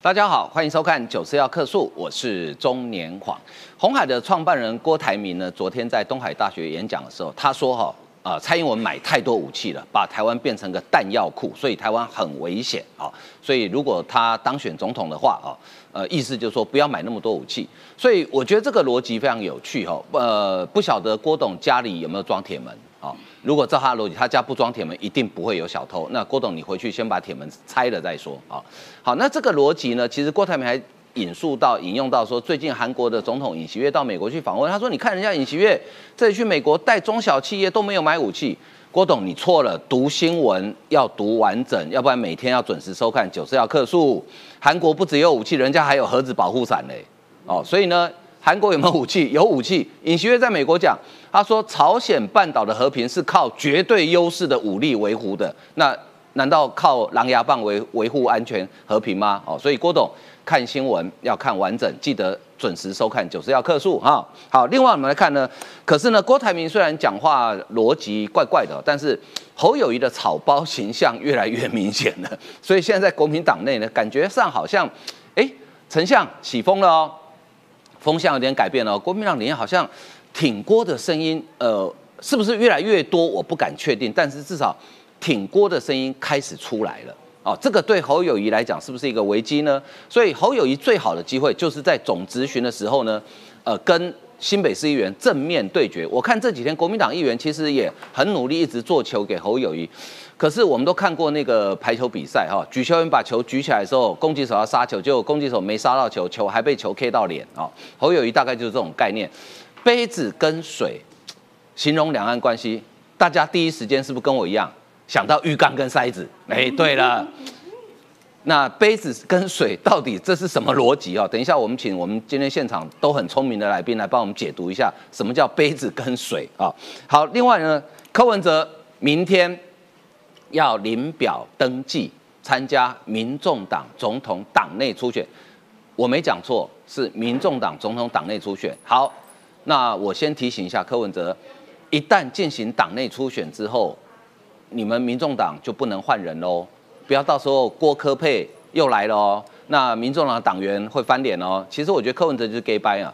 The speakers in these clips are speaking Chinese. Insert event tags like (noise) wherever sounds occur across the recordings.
大家好，欢迎收看《九四要客诉》，我是中年晃。红海的创办人郭台铭呢，昨天在东海大学演讲的时候，他说：“哈，啊，蔡英文买太多武器了，把台湾变成个弹药库，所以台湾很危险啊。所以如果他当选总统的话，啊，呃，意思就是说不要买那么多武器。所以我觉得这个逻辑非常有趣哈。呃，不晓得郭董家里有没有装铁门啊？如果照他的逻辑，他家不装铁门，一定不会有小偷。那郭董，你回去先把铁门拆了再说啊。好，那这个逻辑呢，其实郭台铭还引述到、引用到说，最近韩国的总统尹锡悦到美国去访问，他说：“你看人家尹锡悦这里去美国带中小企业都没有买武器。”郭董，你错了，读新闻要读完整，要不然每天要准时收看九四要客诉。韩国不只有武器，人家还有核子保护伞嘞。哦，所以呢。韩国有没有武器？(laughs) 有武器。尹锡悦在美国讲，他说朝鲜半岛的和平是靠绝对优势的武力维护的。那难道靠狼牙棒维维护安全和平吗？哦，所以郭董看新闻要看完整，记得准时收看九十要客数哈。好，另外我们来看呢，可是呢，郭台铭虽然讲话逻辑怪怪的，但是侯友谊的草包形象越来越明显了。所以现在在国民党内呢，感觉上好像，哎，丞相起风了哦。风向有点改变了，国民党里面好像挺郭的声音，呃，是不是越来越多？我不敢确定，但是至少挺郭的声音开始出来了。哦，这个对侯友谊来讲是不是一个危机呢？所以侯友谊最好的机会就是在总执询的时候呢，呃，跟新北市议员正面对决。我看这几天国民党议员其实也很努力，一直做球给侯友谊。可是我们都看过那个排球比赛哈，举球员把球举起来的时候，攻击手要杀球，结果攻击手没杀到球，球还被球 K 到脸啊。侯友谊大概就是这种概念，杯子跟水形容两岸关系，大家第一时间是不是跟我一样想到浴缸跟塞子？哎，对了，那杯子跟水到底这是什么逻辑啊？等一下我们请我们今天现场都很聪明的来宾来帮我们解读一下什么叫杯子跟水啊。好，另外呢，柯文哲明天。要领表登记参加民众党总统党内初选，我没讲错，是民众党总统党内初选。好，那我先提醒一下柯文哲，一旦进行党内初选之后，你们民众党就不能换人喽，不要到时候郭科配又来了哦，那民众党党员会翻脸哦。其实我觉得柯文哲就是 gay 掰啊。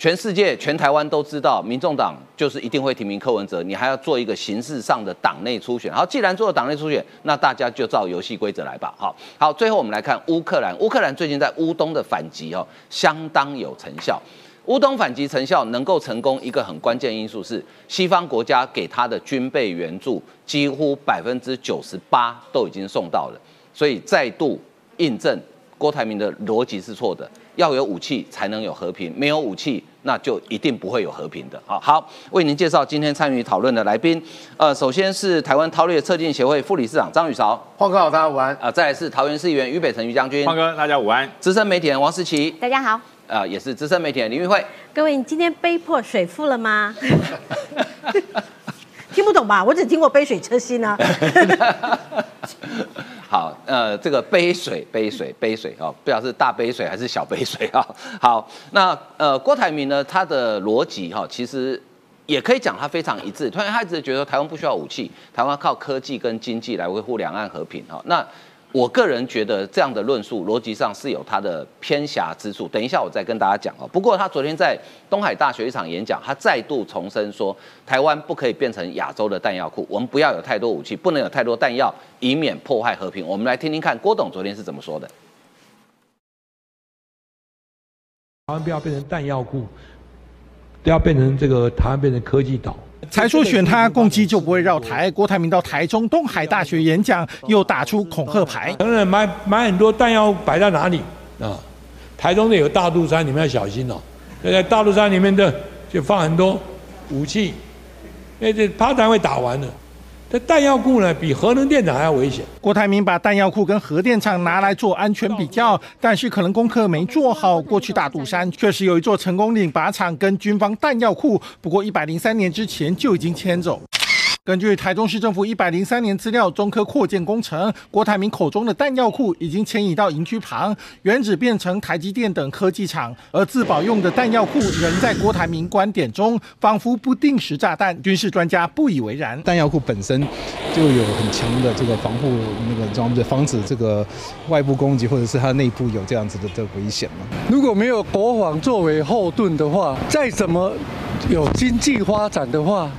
全世界、全台湾都知道，民众党就是一定会提名柯文哲，你还要做一个形式上的党内初选。好，既然做了党内初选，那大家就照游戏规则来吧。好，好，最后我们来看乌克兰。乌克兰最近在乌东的反击哦，相当有成效。乌东反击成效能够成功，一个很关键因素是西方国家给他的军备援助几乎百分之九十八都已经送到了，所以再度印证郭台铭的逻辑是错的。要有武器才能有和平，没有武器那就一定不会有和平的。好，好，为您介绍今天参与讨论的来宾。呃，首先是台湾韬略策进协会副理事长张宇韶，黄哥好，大家午安。啊，再来是桃园市议员于北辰于将军，黄哥大家午安。资深媒体人王思琪，大家好。呃，也是资深媒体人林玉慧，各位，你今天被迫水富了吗？(laughs) 听不懂吧？我只听过杯水车薪啊。(laughs) 好，呃，这个杯水杯水杯水哦，不知道是大杯水还是小杯水啊。(laughs) 好，那呃，郭台铭呢，他的逻辑哈，其实也可以讲他非常一致。突然他一直觉得台湾不需要武器，台湾靠科技跟经济来维护两岸和平哈。那我个人觉得这样的论述逻辑上是有它的偏狭之处，等一下我再跟大家讲哦。不过他昨天在东海大学一场演讲，他再度重申说，台湾不可以变成亚洲的弹药库，我们不要有太多武器，不能有太多弹药，以免破坏和平。我们来听听看郭董昨天是怎么说的。台湾不要变成弹药库，不要变成这个台湾变成科技岛。才说选他，共机就不会绕台。郭台铭到台中东海大学演讲，又打出恐吓牌。等等买买很多弹药摆在哪里啊？台中的有大肚山，你们要小心哦。在大肚山里面的就放很多武器，那这趴弹会打完的。这弹药库呢，比核能电厂还要危险。郭台铭把弹药库跟核电厂拿来做安全比较，但是可能功课没做好。过去大肚山确实有一座成功岭靶场跟军方弹药库，不过一百零三年之前就已经迁走。根据台中市政府一百零三年资料，中科扩建工程，郭台铭口中的弹药库已经迁移到营区旁，原址变成台积电等科技厂，而自保用的弹药库仍在郭台铭观点中，仿佛不定时炸弹。军事专家不以为然，弹药库本身就有很强的这个防护那个装置，防止这个外部攻击或者是它内部有这样子的的危险嘛。如果没有国防作为后盾的话，再怎么有经济发展的话。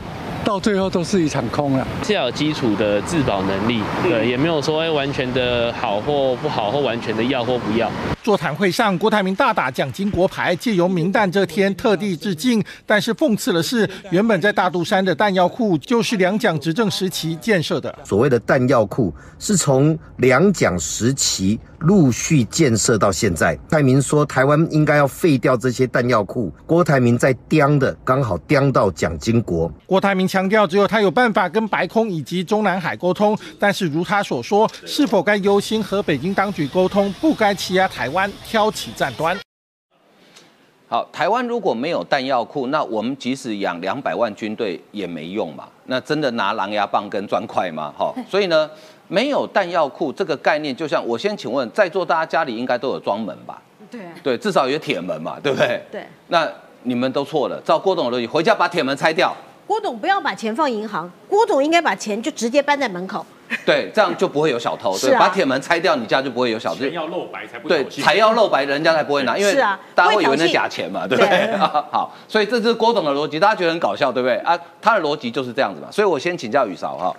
到最后都是一场空了！是要有基础的自保能力，对，也没有说完全的好或不好，或完全的要或不要。座谈会上，郭台铭大打蒋经国牌，借由明旦这天特地致敬。但是讽刺的是，原本在大肚山的弹药库，就是两蒋执政时期建设的。所谓的弹药库，是从两蒋时期陆续建设到现在。台铭说，台湾应该要废掉这些弹药库。郭台铭在刁的，刚好刁到蒋经国。郭台铭强调，只有他有办法跟白空以及中南海沟通。但是如他所说，是否该优先和北京当局沟通，不该欺压台？湾挑起战端。好，台湾如果没有弹药库，那我们即使养两百万军队也没用嘛？那真的拿狼牙棒跟砖块吗？哈，(laughs) 所以呢，没有弹药库这个概念，就像我先请问，在座大家家里应该都有装门吧？对，对，至少有铁门嘛，对不对？对。那你们都错了，照郭董的逻辑，回家把铁门拆掉。郭董不要把钱放银行，郭董应该把钱就直接搬在门口。(laughs) 对，这样就不会有小偷。对，把铁门拆掉，你家就不会有小偷。要露白才不对，才要露白，人家才不会拿，因为大家会以为那假钱嘛，对不对？(laughs) 好，所以这是郭董的逻辑，大家觉得很搞笑，对不对？啊，他的逻辑就是这样子嘛。所以我先请教雨韶哈，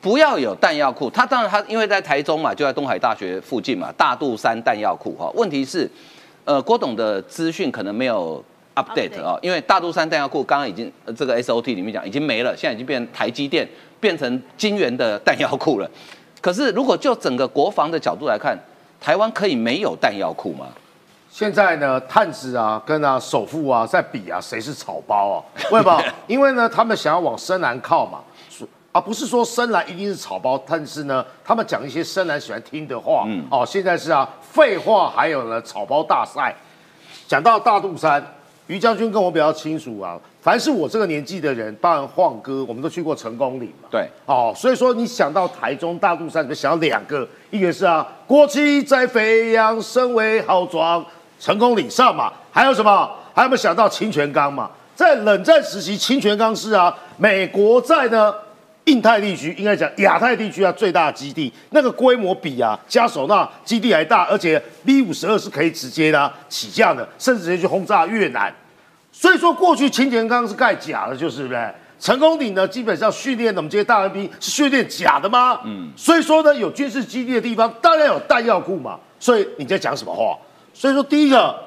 不要有弹药库。他当然他因为在台中嘛，就在东海大学附近嘛，大肚山弹药库哈。问题是，呃，郭董的资讯可能没有 update 啊，因为大肚山弹药库刚刚已经这个 SOT 里面讲已经没了，现在已经变台积电。变成金元的弹药库了，可是如果就整个国防的角度来看，台湾可以没有弹药库吗？现在呢，探子啊跟啊首富啊在比啊谁是草包啊？为什么？(laughs) 因为呢他们想要往深蓝靠嘛，啊不是说深蓝一定是草包，但是呢他们讲一些深蓝喜欢听的话。嗯，哦，现在是啊废话，还有呢草包大赛。讲到大肚山，于将军跟我比较清楚啊。凡是我这个年纪的人，包含晃哥，我们都去过成功岭嘛。对，哦，所以说你想到台中大肚山，你想到两个，一个是啊，国旗在飞扬，身为豪壮，成功岭上嘛。还有什么？还有没有想到清泉岗嘛？在冷战时期，清泉岗是啊，美国在呢印太地区，应该讲亚太地区啊最大基地，那个规模比啊加手那基地还大，而且 B 五十二是可以直接的起降的，甚至直接去轰炸越南。所以说，过去清泉岗是盖假的，就是不是？成功顶呢，基本上训练我们这些大官兵是训练假的吗？嗯。所以说呢，有军事基地的地方，当然有弹药库嘛。所以你在讲什么话？所以说，第一个，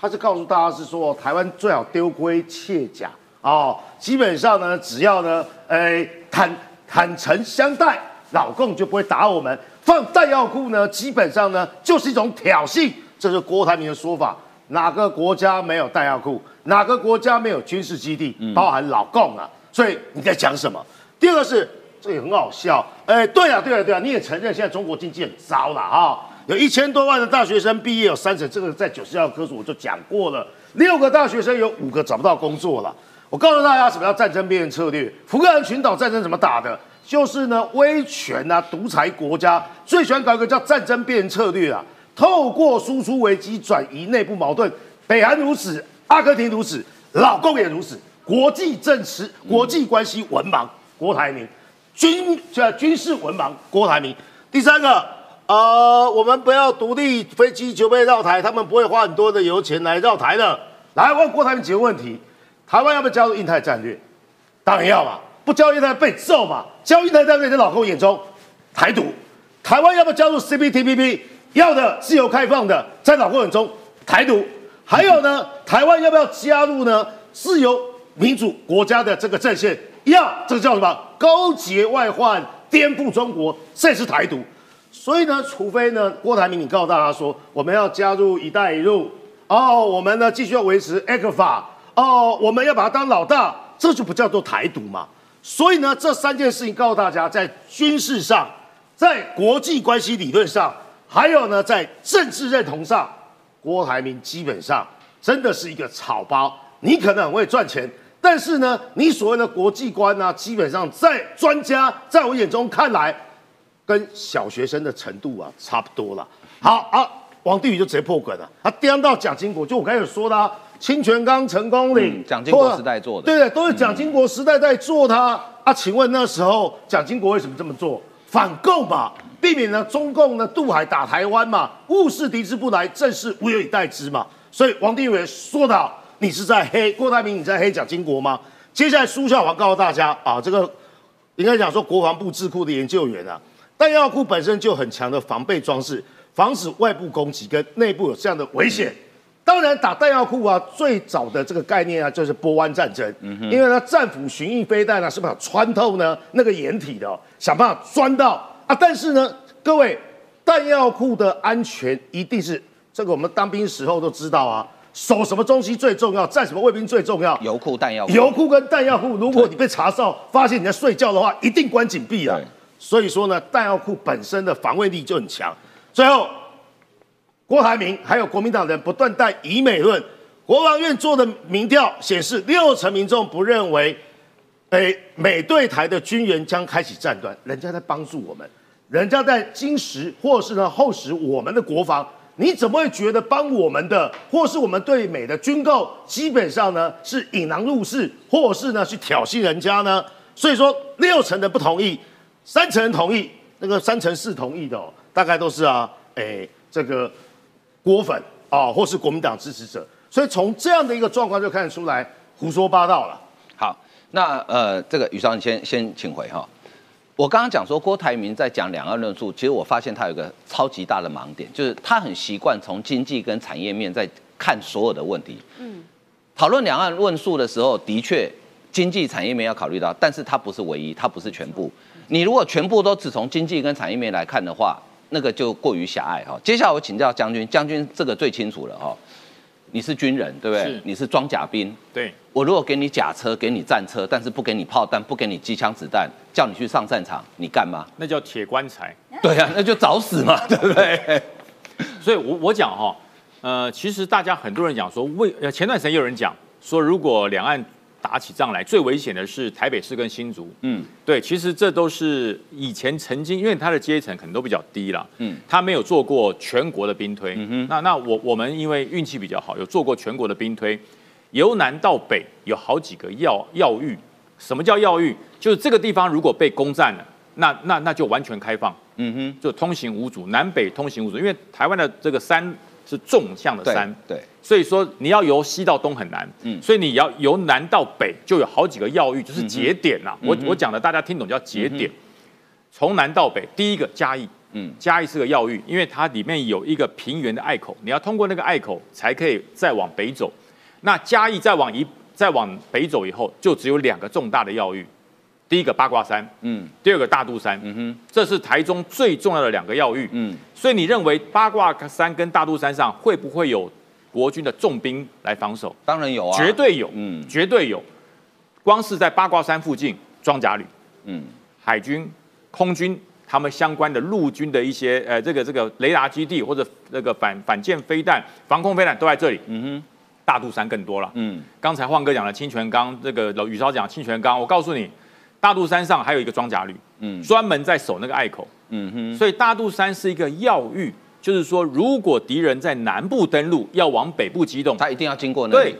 他是告诉大家是说，台湾最好丢盔卸甲哦。基本上呢，只要呢，哎，坦坦诚相待，老共就不会打我们。放弹药库呢，基本上呢，就是一种挑衅。这是郭台铭的说法。哪个国家没有弹药库？哪个国家没有军事基地？包含老共啊！所以你在讲什么？第二个是这也很好笑。哎，对啊，对啊，对啊！你也承认现在中国经济很糟了哈？有一千多万的大学生毕业，有三成，这个在九十二科数我就讲过了。六个大学生有五个找不到工作了。我告诉大家，什么叫战争边缘策略？福克兰群岛战争怎么打的？就是呢，威权啊，独裁国家最喜欢搞一个叫战争边缘策略啊。透过输出危机转移内部矛盾，北韩如此，阿根廷如此，老共也如此。国际政治、国际关系文盲，郭台铭；军叫军事文盲，郭台铭。第三个，呃，我们不要独立飞机就被绕台，他们不会花很多的油钱来绕台的。来问郭台铭几个问题：台湾要不要加入印太战略？当然要嘛，不加入印太被揍嘛。加入印太战略在老共眼中台独。台湾要不要加入 CPTPP？要的自由开放的，在老过程中台独，还有呢，台湾要不要加入呢？自由民主国家的这个阵线？要，这个叫什么？勾结外患，颠覆中国，这是台独。所以呢，除非呢，郭台铭你告诉大家说，我们要加入一带一路，哦，我们呢继续要维持 A 克法，哦，我们要把它当老大，这就不叫做台独嘛。所以呢，这三件事情告诉大家，在军事上，在国际关系理论上。还有呢，在政治认同上，郭台铭基本上真的是一个草包。你可能很会赚钱，但是呢，你所谓的国际观呢、基本上在专家在我眼中看来，跟小学生的程度啊差不多了。好啊，王定宇就直接破梗了，他颠到蒋经国，就我刚才有说的、啊，清泉岗、成功岭嗯，蒋经国时代做的对对，都是蒋经国时代在做它、啊。请问那时候蒋经国为什么这么做？反共嘛，避免呢中共呢渡海打台湾嘛，物是敌之不来，正是无有以待之嘛。所以王定宇说的，你是在黑郭台铭，你在黑蒋经国吗？接下来苏孝煌告诉大家啊，这个应该讲说国防部智库的研究员啊，弹药库本身就很强的防备装置，防止外部攻击跟内部有这样的危险。当然，打弹药库啊，最早的这个概念啊，就是波湾战争。因为呢，战斧巡弋飞弹呢是把它穿透呢那个掩体的、哦，想办法钻到啊。但是呢，各位，弹药库的安全一定是这个我们当兵时候都知道啊，守什么东西最重要，站什么卫兵最重要。油库弹药库，油库跟弹药库，如果你被查哨发现你在睡觉的话，一定关紧闭啊对。所以说呢，弹药库本身的防卫力就很强。最后，郭台铭还有国民党人不断带以美论，国防院做的民调显示，六成民众不认为，诶，美对台的军援将开启战端，人家在帮助我们，人家在金石或是呢厚实我们的国防，你怎么会觉得帮我们的，或是我们对美的军购，基本上呢是引狼入室，或是呢去挑衅人家呢？所以说六成的不同意，三成同意，那个三成四同意的、哦，大概都是啊，诶，这个郭粉啊，或是国民党支持者，所以从这样的一个状况就看得出来胡说八道了。好，那呃，这个宇超你先先请回哈。我刚刚讲说郭台铭在讲两岸论述，其实我发现他有个超级大的盲点，就是他很习惯从经济跟产业面在看所有的问题。嗯，讨论两岸论述的时候，的确经济产业面要考虑到，但是它不是唯一，它不是全部。你如果全部都只从经济跟产业面来看的话，那个就过于狭隘哈。接下来我请教将军，将军这个最清楚了哈。你是军人对不对是？你是装甲兵，对，我如果给你甲车，给你战车，但是不给你炮弹，不给你机枪子弹，叫你去上战场，你干吗？那叫铁棺材。对啊，那就找死嘛，(laughs) 对不对？所以我我讲哈，呃，其实大家很多人讲说，为呃前段时间也有人讲说，如果两岸打起仗来，最危险的是台北市跟新竹。嗯，对，其实这都是以前曾经，因为他的阶层可能都比较低啦，嗯嗯，他没有做过全国的兵推。嗯哼那那我我们因为运气比较好，有做过全国的兵推，由南到北有好几个要要域。什么叫要域？就是这个地方如果被攻占了，那那那就完全开放。嗯哼，就通行无阻，南北通行无阻，因为台湾的这个山是纵向的山，对，所以说你要由西到东很难，嗯。所以你要由南到北就有好几个要域，就是节点呐、我我讲的大家听懂叫节点，从南到北，第一个嘉义，嗯。嘉义是个要域，因为它里面有一个平原的隘口，你要通过那个隘口才可以再往北走。那嘉义再往一再往北走以后，就只有两个重大的要域，第一个八卦山，嗯第二个大肚山，嗯哼，这是台中最重要的两个要域。嗯所以你认为八卦山跟大肚山上会不会有国军的重兵来防守？当然有啊，绝对有，嗯绝对有。光是在八卦山附近，装甲旅、嗯海军、空军他们相关的陆军的一些呃这个这个雷达基地或者那个反反舰飞弹、防空飞弹都在这里。嗯哼，大肚山更多了。嗯刚才晃哥讲了清泉岗，这个宇超讲清泉岗，我告诉你，大肚山上还有一个装甲旅，嗯。专门在守那个隘口。嗯哼，所以大肚山是一个要域，就是说，如果敌人在南部登陆，要往北部机动，他一定要经过那对。里，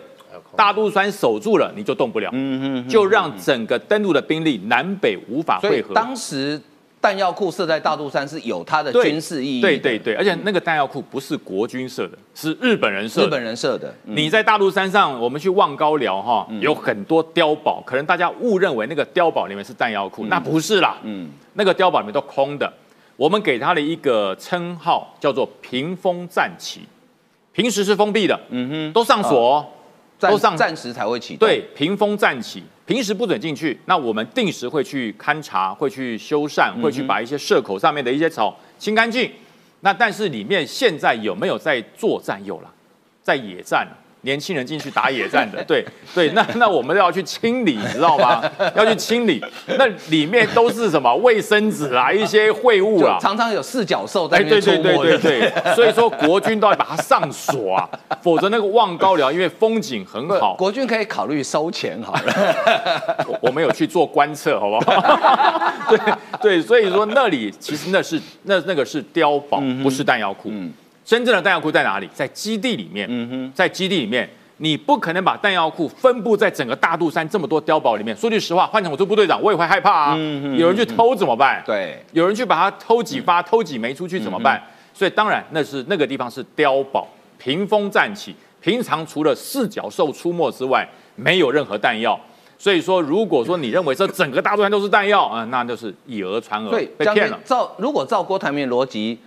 大肚山守住了，你就动不了，嗯哼哼就让整个登陆的兵力南北无法汇合。当时弹药库设在大肚山是有它的对军事意义的，对对对，而且那个弹药库不是国军设的，是日本人设的。日本人设的，嗯。你在大肚山上，我们去望高寮哈，有很多碉堡，可能大家误认为那个碉堡里面是弹药库，那不是啦，嗯。那个碉堡里面都空的。我们给它的一个称号叫做屏风战旗，平时是封闭的，嗯哼，都上锁都上暂时才会启动，对，屏风暂起，平时不准进去。那我们定时会去勘察，会去修缮，会去把一些社口上面的一些草清干净。那但是里面现在有没有在作战？有了，在野战了。年轻人进去打野战的，对 (laughs) 对，那那我们要去清理，你知道吗？(laughs) 要去清理，那里面都是什么卫生纸啊，(laughs) 一些秽物啊，常常有四脚兽在哎，那边对对。对对对，所以说国军都要把它上锁啊，否则那个望高寮因为风景很好，国军可以考虑收钱好了。我我们有去做观测，好不好？对对，所以说那里其实那是那那个是碉堡，不是弹药库。真正的弹药库在哪里？在基地里面。嗯哼在基地里面，你不可能把弹药库分布在整个大肚山这么多碉堡里面。说句实话，换成我做部队长，我也会害怕啊。嗯有人去偷怎么办？对，有人去把它偷几发、偷几枚出去怎么办？所以当然那是那个地方是碉堡，屏风站起，平常除了四脚兽出没之外，没有任何弹药。所以说，如果说你认为这整个大肚山都是弹药啊、那就是以讹传讹对，，被骗了。照如果照郭台铭的逻辑，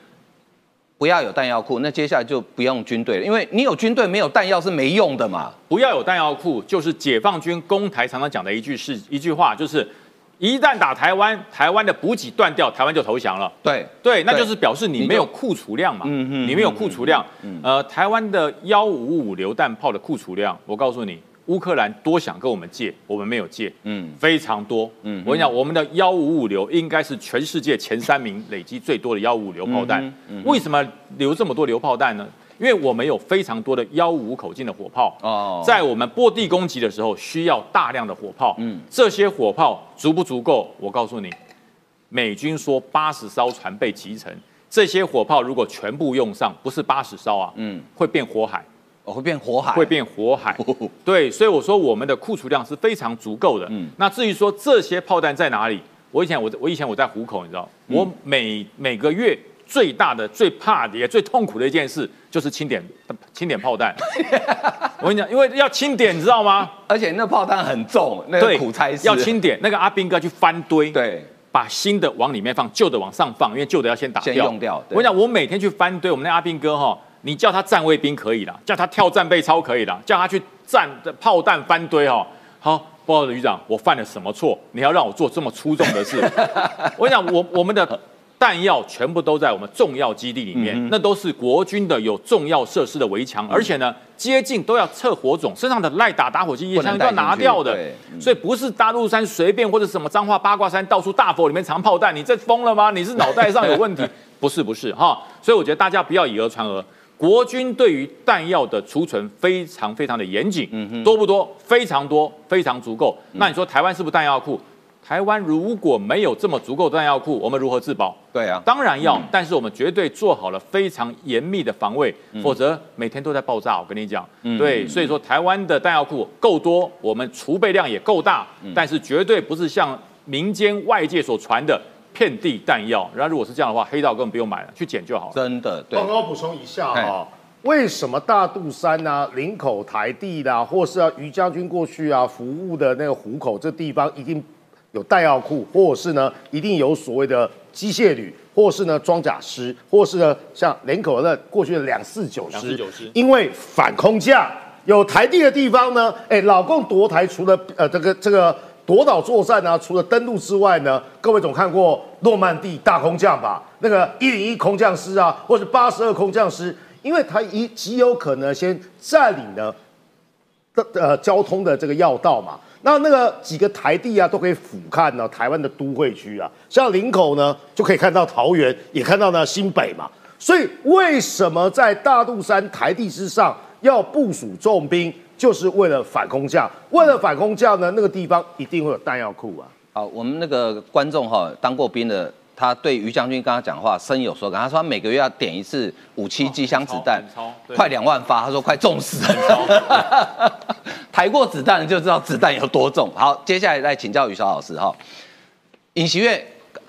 不要有弹药库，那接下来就不用军队了，因为你有军队没有弹药是没用的嘛。不要有弹药库，就是解放军攻台常常讲的一句是一句话，就是一旦打台湾，台湾的补给断掉，台湾就投降了。对对，那就是表示你没有库储量嘛，嗯嗯你没有库储量。呃，台湾的幺五五榴弹炮的库储量，我告诉你，乌克兰多想跟我们借，我们没有借，嗯非常多。嗯我跟你讲，我们的幺五五流应该是全世界前三名累积最多的幺五五榴炮弹嗯嗯。为什么留这么多榴炮弹呢？因为我们有非常多的幺五口径的火炮，哦，在我们波地攻击的时候，需要大量的火炮。嗯这些火炮足不足够？我告诉你，美军说八十艘船被击沉，这些火炮如果全部用上，不是八十艘啊，嗯，会变火海，我会变火海，会变火海。对，所以我说我们的库储量是非常足够的。嗯那至于说这些炮弹在哪里，我以前我我以前我在虎口，你知道，嗯我每每个月最大的、最怕的也最痛苦的一件事就是清点清点炮弹。(laughs) 我跟你讲，因为要清点，你知道吗？而且那炮弹很重，那个，苦差事要清点，那个阿兵哥去翻堆，对，把新的往里面放，旧的往上放，因为旧的要先打掉。先用掉我跟你讲，我每天去翻堆，我们那阿兵哥哈，你叫他站卫兵可以啦，叫他跳战备操可以啦，叫他去站炮弹翻堆哈。好，不好意思，局长，我犯了什么错？你要让我做这么出众的事？(laughs) 我跟你讲，我我们的。弹药全部都在我们重要基地里面，嗯那都是国军的有重要设施的围墙，而且呢，接近都要测火种，身上的赖打打火机不能枪都要拿掉的所以不是大陆山随便或者什么彰化八卦山到处大佛里面藏炮弹，你这疯了吗？你是脑袋上有问题？(laughs) 不是不是哈，所以我觉得大家不要以讹传讹。国军对于弹药的储存非常非常的严谨，多不多？非常多，非常足够。那你说台湾是不是弹药库？台湾如果没有这么足够的弹药库，我们如何自保？对啊，当然要，但是我们绝对做好了非常严密的防卫，嗯否则每天都在爆炸。我跟你讲，对，所以说台湾的弹药库够多，我们储备量也够大，嗯但是绝对不是像民间外界所传的遍地弹药。然后如果是这样的话，黑道根本不用买了，去捡就好了。真的对帮。我补充一下哎哈、为什么大肚山啊、林口台地啦、或是啊于将军过去啊服务的那个虎口这地方一定有弹药库，或者是呢一定有所谓的机械旅，或是呢装甲师，或是呢像林口的过去的两四九师，249师因为反空降有台地的地方呢，哎，老共夺台除了呃这个这个夺岛作战呢，除了登陆之外呢，各位总看过诺曼底大空降吧？那个一零一空降师啊，或者八十二空降师，因为他一极有可能先占领了的呃交通的这个要道嘛。那那个几个台地啊，都可以俯瞰呢台湾的都会区啊，像林口呢，就可以看到桃园，也看到呢新北嘛。所以为什么在大肚山台地之上要部署重兵，就是为了反空降。为了反空降呢，那个地方一定会有弹药库啊。好，我们那个观众哈，当过兵的，他对于将军刚刚讲话深有所感。他说他每个月要点一次五七机枪子弹快两万发，他说快重死了。(laughs) 抬过子弹就知道子弹有多重。好，接下来来请教于小老师哈。尹锡悦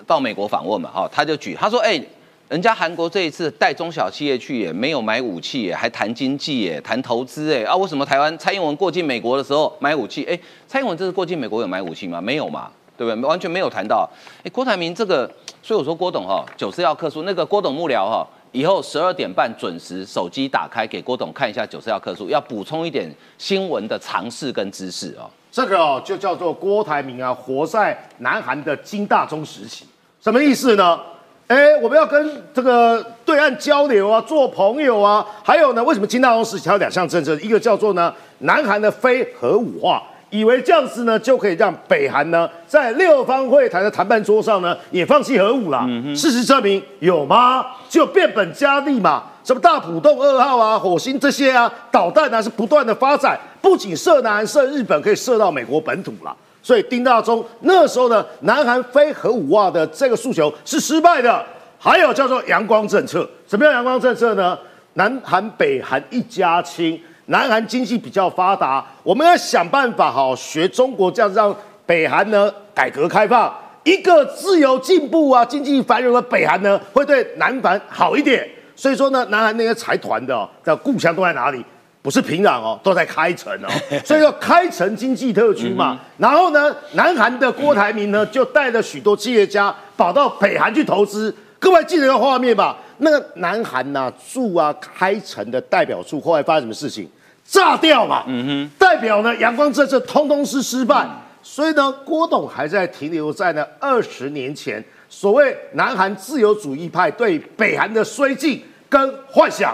到美国访问嘛，哈，他就举他说，哎、人家韩国这一次带中小企业去也没有买武器耶，还谈经济耶，谈投资哎，啊，为什么台湾蔡英文过境美国的时候买武器？哎，蔡英文这次过境美国有买武器吗？没有嘛，对不对？完全没有谈到。哎，郭台铭这个，所以我说郭董哈，九四要克数，那个郭董幕僚哈，以后十二点半准时手机打开给郭董看一下九四要克数，要补充一点新闻的常识跟知识哦。这个哦，就叫做郭台铭啊，活在南韩的金大中时期。什么意思呢？哎，我们要跟这个对岸交流啊，做朋友啊。还有呢，为什么金大中时期有两项政策？一个叫做呢，南韩的非核武化，以为这样子呢就可以让北韩呢在六方会谈的谈判桌上呢也放弃核武了。事实证明有吗？就变本加厉嘛。什么大浦洞二号啊、火星这些啊导弹啊是不断的发展，不仅射南韩、射日本，可以射到美国本土了。所以丁大中那时候呢，南韩非核武化的这个诉求是失败的。还有叫做阳光政策，什么叫阳光政策呢？南韩、北韩一家亲，南韩经济比较发达，我们要想办法好学中国这样让北韩呢改革开放，一个自由进步啊、经济繁荣的北韩呢会对南韩好一点。所以说呢，南韩那些财团的的故乡都在哪里？不是平壤哦，都在开城哦。(laughs) 所以说开城经济特区嘛。然后呢，南韩的郭台铭呢就带了许多企业家跑到北韩去投资。各位记得个画面吧？那个南韩呐驻啊开城的代表处后来发生什么事情？炸掉嘛。嗯哼。代表呢阳光政策通通是失败。所以呢，郭董还在停留在呢二十年前。所谓南韩自由主义派对北韩的绥靖跟幻想，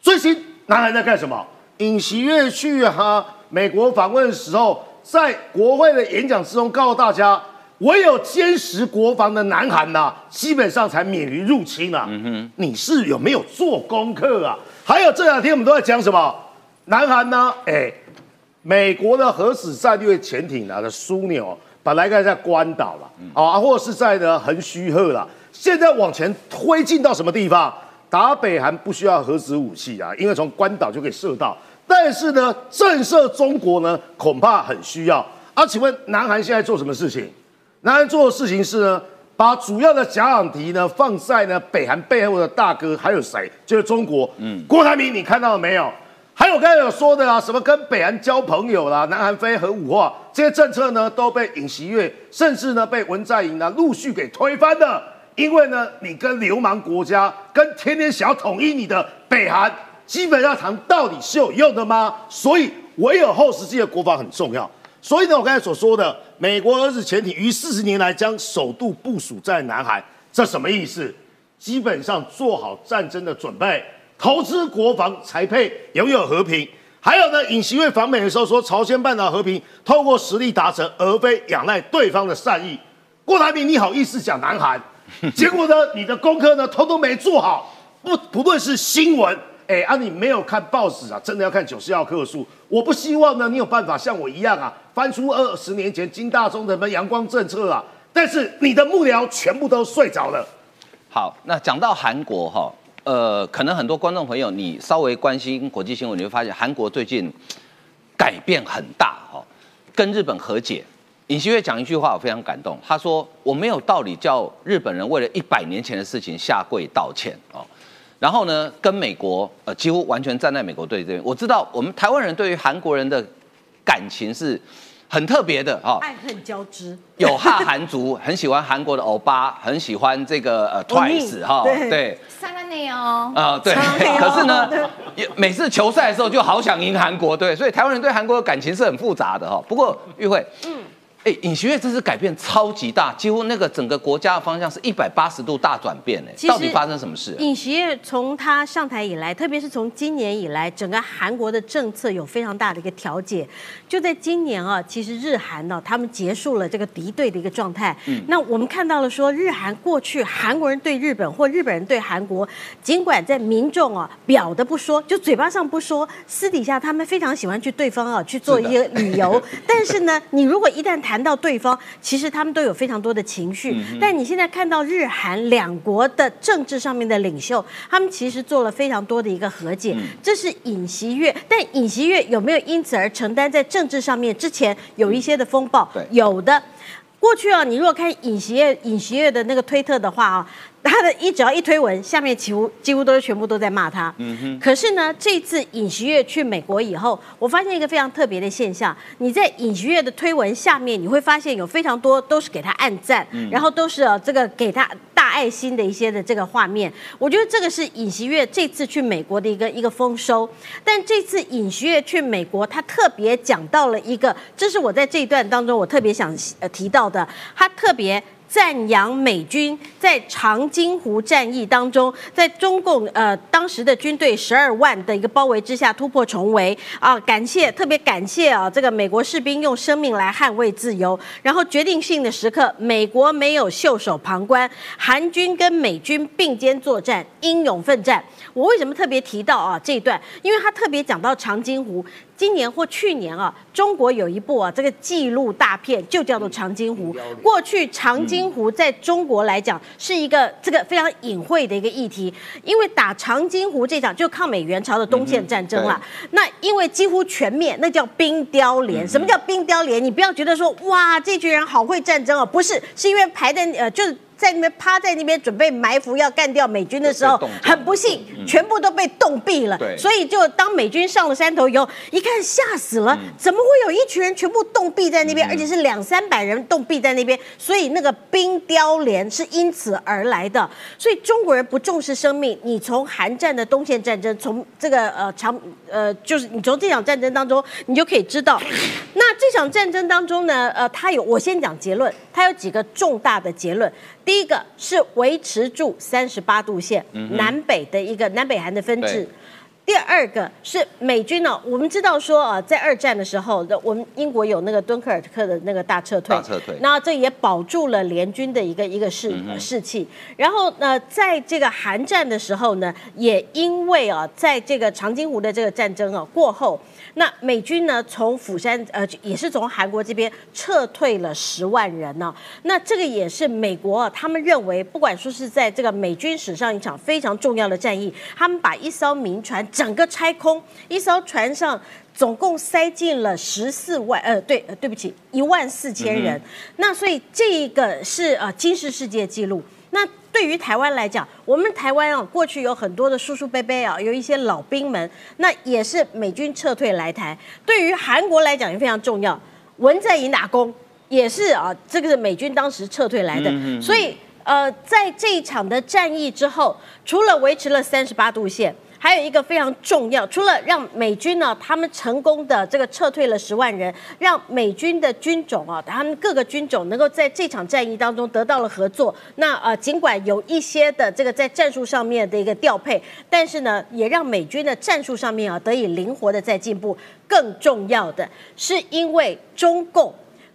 最新南韩在干什么？尹锡悦去哈美国访问的时候，在国会的演讲之中告诉大家，唯有坚实国防的南韩呐，基本上才免于入侵啊。嗯哼，你是有没有做功课啊？还有这两天我们都在讲什么？南韩呢？哎，美国的核子战略潜艇啊的枢纽。本来该在关岛了，啊，或者是在呢横须贺了，现在往前推进到什么地方？打北韩不需要核子武器啊，因为从关岛就可以射到。但是呢，震慑中国呢，恐怕很需要。啊，请问南韩现在做什么事情？南韩做的事情是呢，把主要的假想敌呢放在呢北韩背后的大哥还有谁？就是中国。嗯，郭台铭，你看到了没有？还有刚才有说的啊，什么跟北韩交朋友啦，南韩非核武化这些政策呢，都被尹锡悦甚至呢被文在寅呢陆续给推翻的。因为呢，你跟流氓国家，跟天天想要统一你的北韩，基本上谈到底是有用的吗？所以唯有后世纪的国防很重要。所以呢，我刚才所说的，美国儿子潜艇于四十年来将首度部署在南海，这什么意思？基本上做好战争的准备。投资国防才配拥有和平。还有呢，尹锡悦访美的时候说，朝鲜半岛和平透过实力达成，而非仰赖对方的善意。郭台铭，你好意思讲南韩？结果呢，你的功课呢，通通没做好。不，不论是新闻，哎啊，你没有看报纸啊，真的要看九十要课数。我不希望呢，你有办法像我一样啊，翻出二十年前金大中的什么阳光政策啊。但是你的幕僚全部都睡着了。好，那讲到韩国哈。呃，可能很多观众朋友，你稍微关心国际新闻，你会发现韩国最近改变很大哈，跟日本和解。尹锡悦讲一句话，我非常感动，他说：“我没有道理叫日本人为了一百年前的事情下跪道歉哦。”然后呢，跟美国呃几乎完全站在美国队这边。我知道我们台湾人对于韩国人的感情是。很特别的哈，爱恨交织。有哈韩族很喜欢韩国的欧巴，很喜欢这个呃 Twice 哈，对。三个内哦。啊，对。可是呢，每次球赛的时候就好想赢韩国队，所以台湾人对韩国的感情是很复杂的哈。不过玉慧，嗯。哎，尹锡悦这次改变超级大，几乎那个整个国家的方向是一百八十度大转变哎，到底发生什么事？尹锡悦从他上台以来，特别是从今年以来，整个韩国的政策有非常大的一个调解。就在今年啊，其实日韩呢，他们结束了这个敌对的一个状态。嗯，那我们看到了说，日韩过去韩国人对日本或日本人对韩国，尽管在民众啊表的不说，就嘴巴上不说，私底下他们非常喜欢去对方啊去做一些旅游。(laughs) 但是呢，你如果一旦谈谈到对方，其实他们都有非常多的情绪。但你现在看到日韩两国的政治上面的领袖，他们其实做了非常多的一个和解。这是尹锡悦，但尹锡悦有没有因此而承担在政治上面之前有一些的风暴？有的。过去啊，你如果看尹锡悦尹锡悦的那个推特的话啊。他的一只要一推文，下面几乎几乎都是全部都在骂他。嗯哼。可是呢，这次尹锡悦去美国以后，我发现一个非常特别的现象：你在尹锡悦的推文下面，你会发现有非常多都是给他按赞，然后都是这个给他大爱心的一些的这个画面。我觉得这个是尹锡悦这次去美国的一个一个丰收。但这次尹锡悦去美国，他特别讲到了一个，这是我在这一段当中我特别想呃提到的，他特别。赞扬美军在长津湖战役当中，在中共呃当时的军队十二万的一个包围之下突破重围啊，感谢特别感谢啊这个美国士兵用生命来捍卫自由，然后决定性的时刻，美国没有袖手旁观，韩军跟美军并肩作战，英勇奋战。我为什么特别提到啊这一段？因为他特别讲到长津湖。今年或去年啊，中国有一部啊这个纪录大片，就叫做《长津湖》。过去长津湖在中国来讲是一个这个非常隐晦的一个议题，因为打长津湖这场就抗美援朝的东线战争了。那因为几乎全面，那叫冰雕连。什么叫冰雕连？你不要觉得说哇，这群人好会战争哦，不是，是因为排在呃就是。在那边趴在那边准备埋伏要干掉美军的时候，很不幸，全部都被冻毙了。所以就当美军上了山头以后，一看吓死了，怎么会有一群人全部冻毙在那边，而且是两三百人冻毙在那边？所以那个冰雕连是因此而来的。所以中国人不重视生命，你从韩战的东线战争，从这个呃长呃，就是你从这场战争当中，你就可以知道，那这场战争当中呢，呃，它有我先讲结论，它有几个重大的结论。第一个是维持住三十八度线南北的一个南北韩的分治。第二个是美军呢，我们知道说啊，在二战的时候，我们英国有那个敦刻尔克的那个大撤退，大撤退，那这也保住了联军的一个一个士士气。然后呢，在这个韩战的时候呢，也因为啊，在这个长津湖的这个战争啊过后。那美军呢？从釜山呃，也是从韩国这边撤退了十万人呢。那这个也是美国啊他们认为，不管说是在这个美军史上一场非常重要的战役，他们把一艘民船整个拆空，一艘船上总共塞进了十四万呃，对，对不起，一万四千人。那所以这个是呃，金世世界纪录。那对于台湾来讲，我们台湾啊，过去有很多的叔叔伯伯啊，有一些老兵们，那也是美军撤退来台。对于韩国来讲也非常重要，文在寅打工也是啊，这个是美军当时撤退来的。所以呃，在这一场的战役之后，除了维持了三十八度线。还有一个非常重要，除了让美军呢，他们成功的这个撤退了十万人，让美军的军种啊，他们各个军种能够在这场战役当中得到了合作。那呃，尽管有一些的这个在战术上面的一个调配，但是呢，也让美军的战术上面啊得以灵活的在进步。更重要的是，因为中共。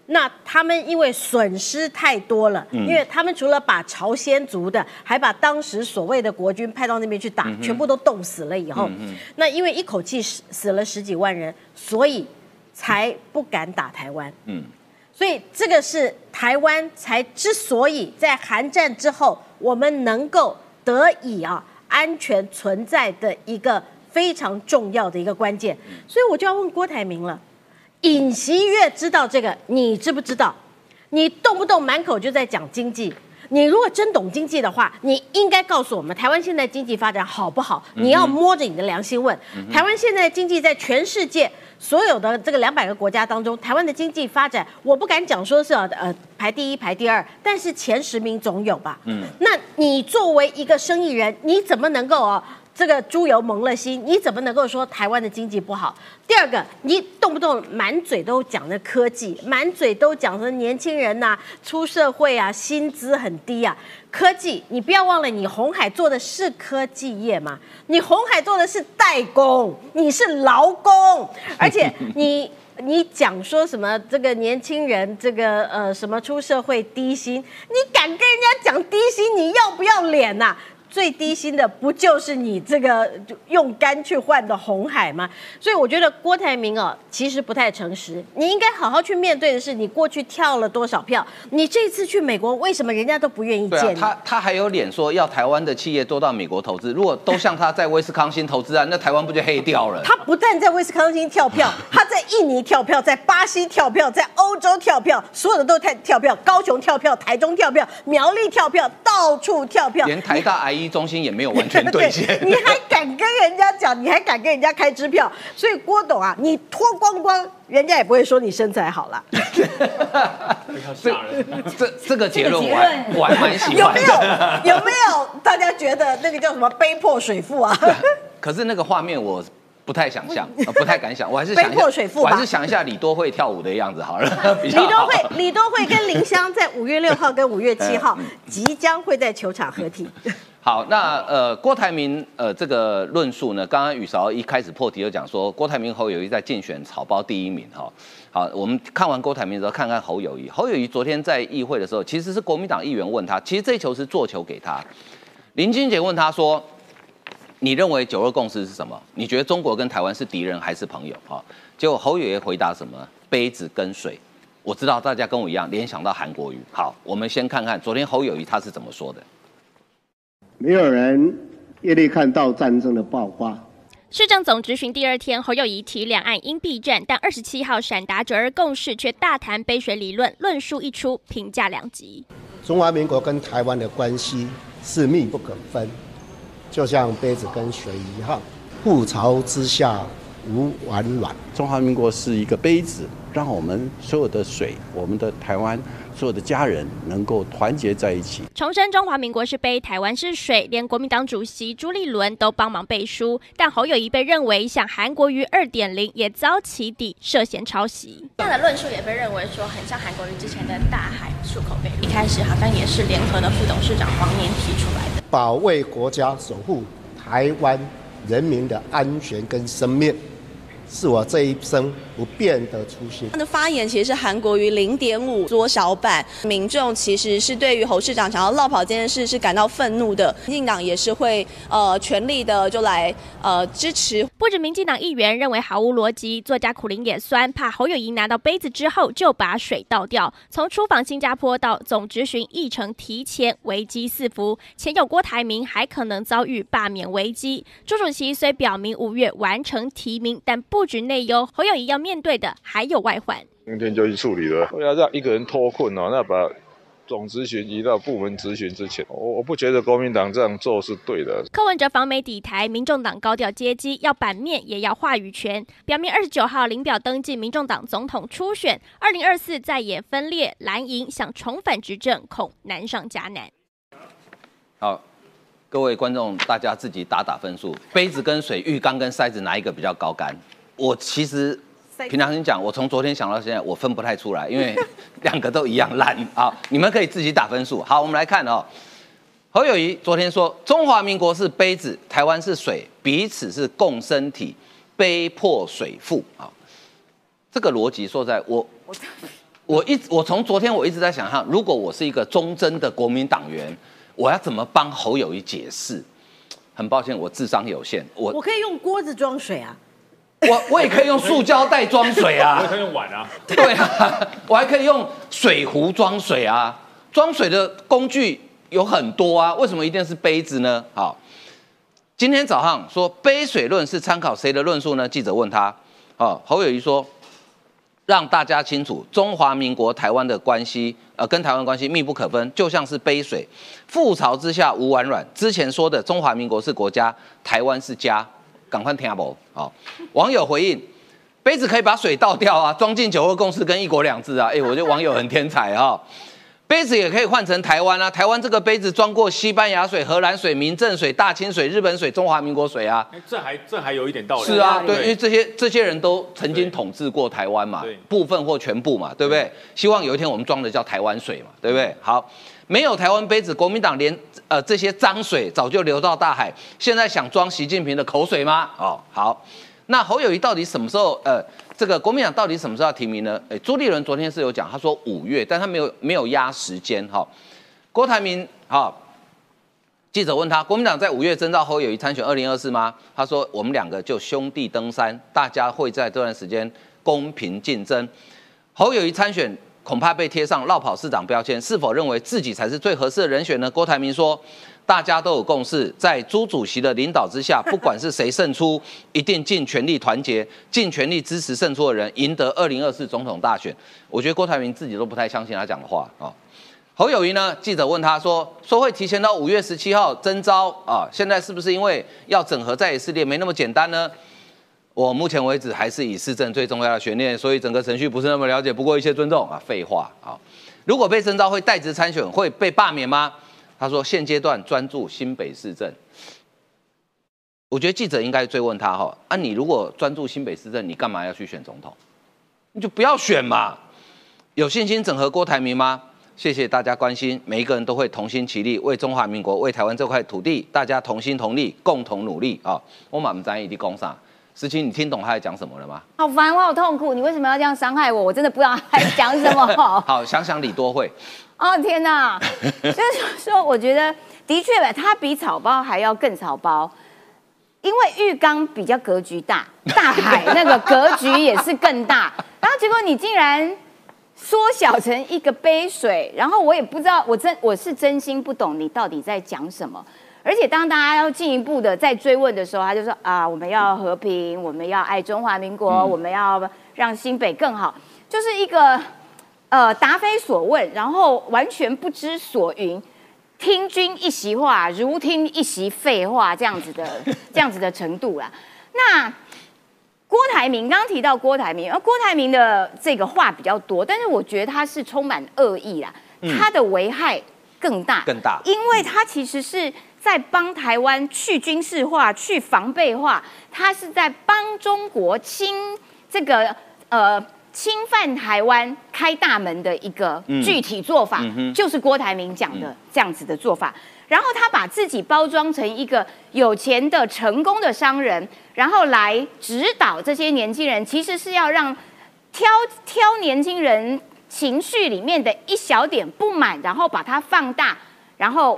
那他们因为损失太多了，因为他们除了把朝鲜族的，还把当时所谓的国军派到那边去打，全部都冻死了以后，那因为一口气死死了十几万人，所以才不敢打台湾。嗯，所以这个是台湾才之所以在韩战之后，我们能够得以啊安全存在的一个非常重要的一个关键。所以我就要问郭台铭了。尹锡悦知道这个，你知不知道？你动不动满口就在讲经济，你如果真懂经济的话，你应该告诉我们台湾现在经济发展好不好？你要摸着你的良心问，台湾现在经济在全世界所有的这个两百个国家当中，台湾的经济发展，我不敢讲说是呃排第一排第二，但是前十名总有吧？嗯，那你作为一个生意人，你怎么能够啊？这个猪油蒙了心，你怎么能够说台湾的经济不好？第二个，你动不动满嘴都讲的科技，满嘴都讲的年轻人呐出社会啊，薪资很低啊。科技，你不要忘了，你红海做的是科技业嘛？你红海做的是代工，你是劳工，而且你 (laughs) 你讲说什么这个年轻人这个呃什么出社会低薪，你敢跟人家讲低薪，你要不要脸呐？最低薪的不就是你这个用肝去换的红海吗？所以我觉得郭台铭哦，其实不太诚实。你应该好好去面对的是，你过去跳了多少票？你这次去美国，为什么人家都不愿意见你？他他还有脸说要台湾的企业多到美国投资？如果都像他在威斯康星投资啊，那台湾不就黑掉了？他不但在威斯康星跳票，(laughs) 他在印尼跳票，在巴西跳票，在欧洲跳票，所有的都跳跳票，高雄跳票，台中跳票，苗栗跳票，到处跳票，连台大癌。一中心也没有完全 (laughs) 兑现，你还敢跟人家讲？你还敢跟人家开支票？所以郭董啊，你脱光光，人家也不会说你身材好了。(laughs) 这这这个结论我我还蛮喜欢。有没有？有没有？大家觉得那个叫什么“杯破水富”啊？可是那个画面我不太想象，呃 (laughs) 不太敢想，我还是想一下水复吧我还是想一下李多惠跳舞的样子好了，比李多惠、李多惠跟林湘在五月六号跟五月七号嗯即将会在球场合体。好，那呃，郭台铭呃这个论述呢，刚刚宇韶一开始破题就讲说，郭台铭侯友谊在竞选草包第一名哈。好，我们看完郭台铭之后，看看侯友谊。侯友谊昨天在议会的时候，其实是国民党议员问他，其实这球是做球给他。林俊杰问他说：“你认为九二共识是什么？你觉得中国跟台湾是敌人还是朋友？”哈，结果侯友谊回答什么？杯子跟水。我知道大家跟我一样联想到韩国瑜。好，我们先看看昨天侯友谊他是怎么说的。没有人愿意看到战争的爆发。市政总执行第二天，侯友谊提两岸应避战，但二十七号闪达九二共识却大谈杯水理论，论述一出，评价两极。中华民国跟台湾的关系是密不可分，就像杯子跟水一样，覆巢之下无完卵。中华民国是一个杯子，让我们所有的水，我们的台湾所有的家人能够团结在一起。重申中华民国是杯，台湾是水，连国民党主席朱立伦都帮忙背书，但侯友谊被认为像韩国瑜二点零，也遭起底涉嫌抄袭。这样的论述也被认为说很像韩国瑜之前的大海漱口杯，一开始好像也是联合的副董事长黄年提出来的。保卫国家、守护台湾人民的安全跟生命，是我这一生不变的初心。他的发言其实是韩国瑜零点五缩小版，民众其实是对于侯市长想要落跑这件事是感到愤怒的，民进党也是会呃全力的就来呃支持。不止民进党议员认为毫无逻辑，作家苦林也酸，怕侯友谊拿到杯子之后就把水倒掉。从出访新加坡到总执询议程提前，危机四伏，前有郭台铭还可能遭遇罢免危机。朱主席虽表明五月完成提名，但不止内忧，侯友谊要面对的还有外患。今天就去处理了。不要让一个人脱困哦，那把总咨询移到部门咨询之前，我我不觉得国民党这样做是对的。柯文哲访美抵台，民众党高调接机，要版面也要话语权。表明二十九号领表登记民众党总统初选，二零二四再也分裂，蓝营想重返执政，恐难上加难。好，各位观众，大家自己打打分数。杯子跟水、浴缸跟筛子哪一个比较高干？我其实平常心讲，我从昨天想到现在，我分不太出来，因为 (laughs) 两个都一样烂啊。你们可以自己打分数。好，我们来看哦。侯友谊昨天说，中华民国是杯子，台湾是水，彼此是共生体，杯破水复啊。这个逻辑说在我。(laughs) 我一直我从昨天我一直在想象，如果我是一个忠贞的国民党员，我要怎么帮侯友谊解释？很抱歉，我智商有限，我我可以用锅子装水啊，我我也可以用塑胶袋装水啊，(laughs) 我也可以用碗啊，对啊，我还可以用水壶装水啊，装水的工具有很多啊，为什么一定是杯子呢？好，今天早上说杯水论是参考谁的论述呢？记者问他，哦，侯友谊说。让大家清楚，中华民国台湾的关系，呃，跟台湾关系密不可分，就像是杯水，覆巢之下无完卵。之前说的中华民国是国家，台湾是家，赶快听不？好，网友回应：杯子可以把水倒掉啊，装进九二共识跟一国两制啊。哎，我觉得网友很天才哈、杯子也可以换成台湾啊，台湾这个杯子装过西班牙水、荷兰水、民政水、大清水、日本水、中华民国水啊。哎这还这还有一点道理。是啊，对，因为这些这些人都曾经统治过台湾嘛，部分或全部嘛，对不对？希望有一天我们装的叫台湾水嘛，对不对？好，没有台湾杯子，国民党连呃这些脏水早就流到大海，现在想装习近平的口水吗？哦，好，那侯友谊到底什么时候呃？这个国民党到底什么时候要提名呢？诶，朱立伦昨天是有讲，他说五月，但他没有没有压时间哈。郭台铭哈，记者问他，国民党在五月征召侯友谊参选二零二四吗？他说我们两个就兄弟登山，大家会在这段时间公平竞争。侯友谊参选恐怕被贴上绕跑市长标签，是否认为自己才是最合适的人选呢？郭台铭说。大家都有共识，在朱主席的领导之下，不管是谁胜出，(laughs) 一定尽全力团结，尽全力支持胜出的人，赢得二零二四总统大选。我觉得郭台铭自己都不太相信他讲的话啊。侯友谊呢？记者问他说：“说会提前到五月十七号征召啊，现在是不是因为要整合在野势力没那么简单呢？”我目前为止还是以市政最重要的悬念，所以整个程序不是那么了解。不过一切尊重啊，废话啊。如果被征召会代职参选，会被罢免吗？他说：“现阶段专注新北市政。”我觉得记者应该追问他哈，啊，你如果专注新北市政，你干嘛要去选总统？你就不要选嘛。有信心整合郭台铭吗？谢谢大家关心，每一个人都会同心齐力，为中华民国、为台湾这块土地，大家同心同力，共同努力啊！我满不在意的工上，思清，你听懂他在讲什么了吗？好烦，我好痛苦，你为什么要这样伤害我？我真的不知道他在讲什么。(laughs) 好，想想李多惠。哦天哪！(laughs) 就是说，我觉得的确吧，他比草包还要更草包，因为浴缸比较格局大，大海那个格局也是更大，(laughs) 然后结果你竟然。缩小成一个杯水，然后我也不知道，我真我是真心不懂你到底在讲什么。而且当大家要进一步的再追问的时候，他就说啊，我们要和平，我们要爱中华民国，我们要让新北更好，就是一个呃答非所问，然后完全不知所云，听君一席话，如听一席废话这样子的 (laughs) 这样子的程度啦。那。郭台铭刚刚提到郭台铭，而郭台铭的这个话比较多，但是我觉得他是充满恶意啦，他的危害更大，更大，因为他其实是在帮台湾去军事化、去防备化，他是在帮中国侵这个呃侵犯台湾开大门的一个具体做法，就是郭台铭讲的这样子的做法。然后他把自己包装成一个有钱的成功的商人，然后来指导这些年轻人，其实是要让挑挑年轻人情绪里面的一小点不满，然后把它放大，然后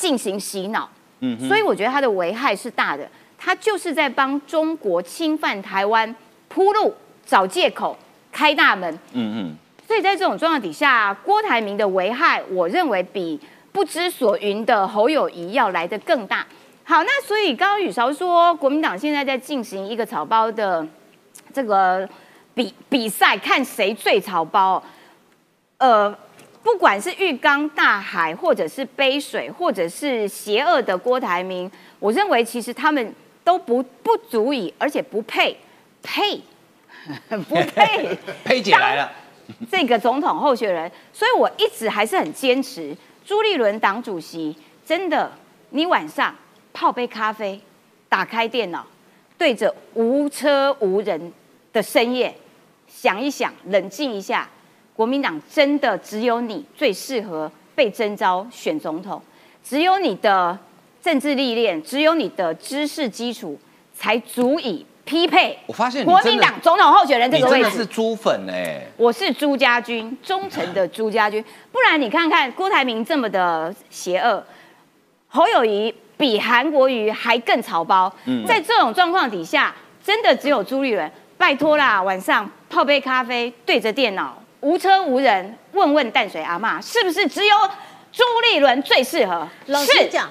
进行洗脑。嗯，所以我觉得它的危害是大的，它就是在帮中国侵犯台湾铺路、找借口、开大门。嗯嗯。所以在这种状况底下，郭台铭的危害，我认为比。不知所云的侯友谊要来的更大。好，那所以刚刚宇韶说，国民党现在在进行一个草包的这个比比赛，看谁最草包。呃，不管是浴缸、大海，或者是杯水，或者是邪恶的郭台铭，我认为其实他们都不不足以，而且不配配 (laughs) 不配配姐来了这个总统候选人。所以我一直还是很坚持。朱立伦党主席，真的，你晚上泡杯咖啡，打开电脑，对着无车无人的深夜，想一想，冷静一下，国民党真的只有你最适合被征召选总统，只有你的政治历练，只有你的知识基础，才足以。匹配，我发现国民党总统候选人这个位置是朱粉哎，我是朱家军，忠诚的朱家军。(laughs) 不然你看看郭台铭这么的邪恶，侯友谊比韩国瑜还更草包。在这种状况底下，真的只有朱立伦，拜托啦，晚上泡杯咖啡，对着电脑，无车无人，问问淡水阿妈，是不是只有朱立伦最适合？老实讲，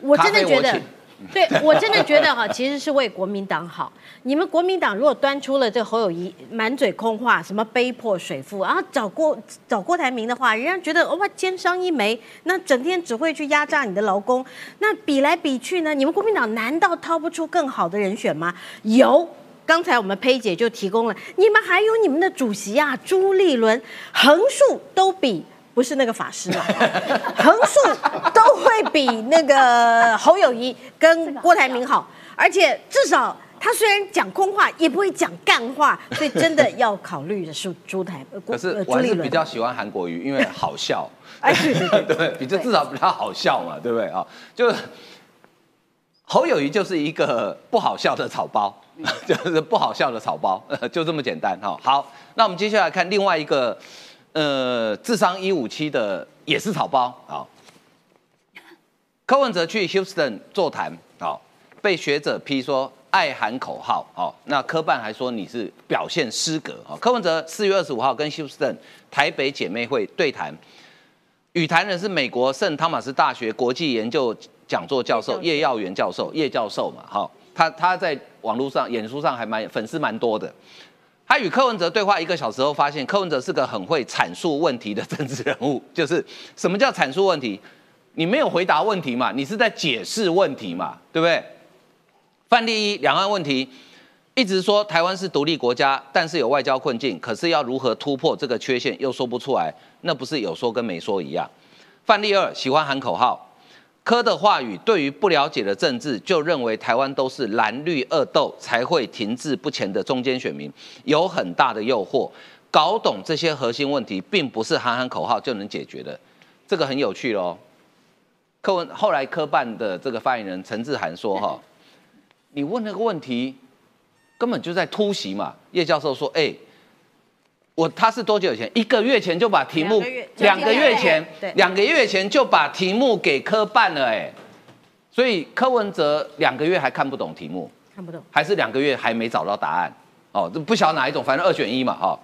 我真的觉得。(laughs) 对，我真的觉得哈，其实是为国民党好。你们国民党如果端出了这侯友谊满嘴空话，什么杯破水富，然后找郭找郭台铭的话，人家觉得哇奸商一枚，那整天只会去压榨你的劳工。那比来比去呢，你们国民党难道掏不出更好的人选吗？有，刚才我们佩姐就提供了，你们还有你们的主席啊，朱立伦，横竖都比。不是那个法师嘛，(laughs) 横竖都会比那个侯友谊跟郭台铭好，而且至少他虽然讲空话，也不会讲干话，所以真的要考虑的是朱台。可是我还是比较喜欢韩国瑜，因为好笑，(laughs) 对，比这至少比较好笑嘛，对不对啊？就侯友谊就是一个不好笑的草包，(laughs) 就是不好笑的草包，(laughs) 就这么简单哈。好，那我们接下来看另外一个。呃，智商一五七的也是草包啊。柯文哲去 Houston 座谈，好，被学者批说爱喊口号，哦，那科办还说你是表现失格，哦。柯文哲四月二十五号跟 Houston 台北姐妹会对谈，语谈人是美国圣汤马斯大学国际研究讲座教授叶耀元教授，叶教授嘛，哈，他他在网络上演出上还蛮粉丝蛮多的。他与柯文哲对话一个小时后，发现柯文哲是个很会阐述问题的政治人物。就是什么叫阐述问题？你没有回答问题嘛？你是在解释问题嘛？对不对？范例一，两岸问题，一直说台湾是独立国家，但是有外交困境，可是要如何突破这个缺陷，又说不出来，那不是有说跟没说一样。范例二，喜欢喊口号。柯的话语对于不了解的政治，就认为台湾都是蓝绿恶斗才会停滞不前的中间选民，有很大的诱惑。搞懂这些核心问题，并不是喊喊口号就能解决的，这个很有趣喽。柯文后来科办的这个发言人陈志涵说：“哈，你问那个问题，根本就在突袭嘛。”叶教授说：“哎。”我他是多久以前？一个月前就把题目，两个月前，两个月前就把题目给科办了，哎，所以柯文哲两个月还看不懂题目，看不懂，还是两个月还没找到答案，哦，这不晓得哪一种，反正二选一嘛，哈，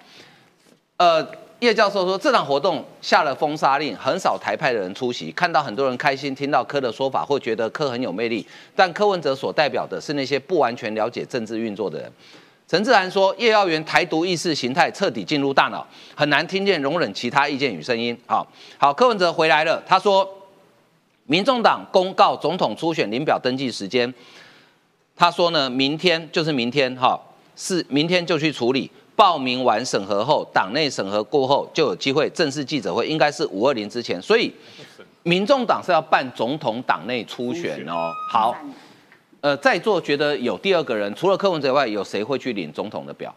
呃，叶教授说这场活动下了封杀令，很少台派的人出席，看到很多人开心，听到柯的说法，会觉得柯很有魅力，但柯文哲所代表的是那些不完全了解政治运作的人。陈志涵说：“叶耀元台独意识形态彻底进入大脑，很难听见容忍其他意见与声音。”好，好，柯文哲回来了。他说：“民众党公告总统初选领表登记时间。”他说呢，明天就是明天，哈，是明天就去处理。报名完审核后，党内审核过后就有机会正式记者会，应该是五二零之前。所以，民众党是要办总统党内初选哦。好。呃，在座觉得有第二个人，除了柯文哲以外，有谁会去领总统的表？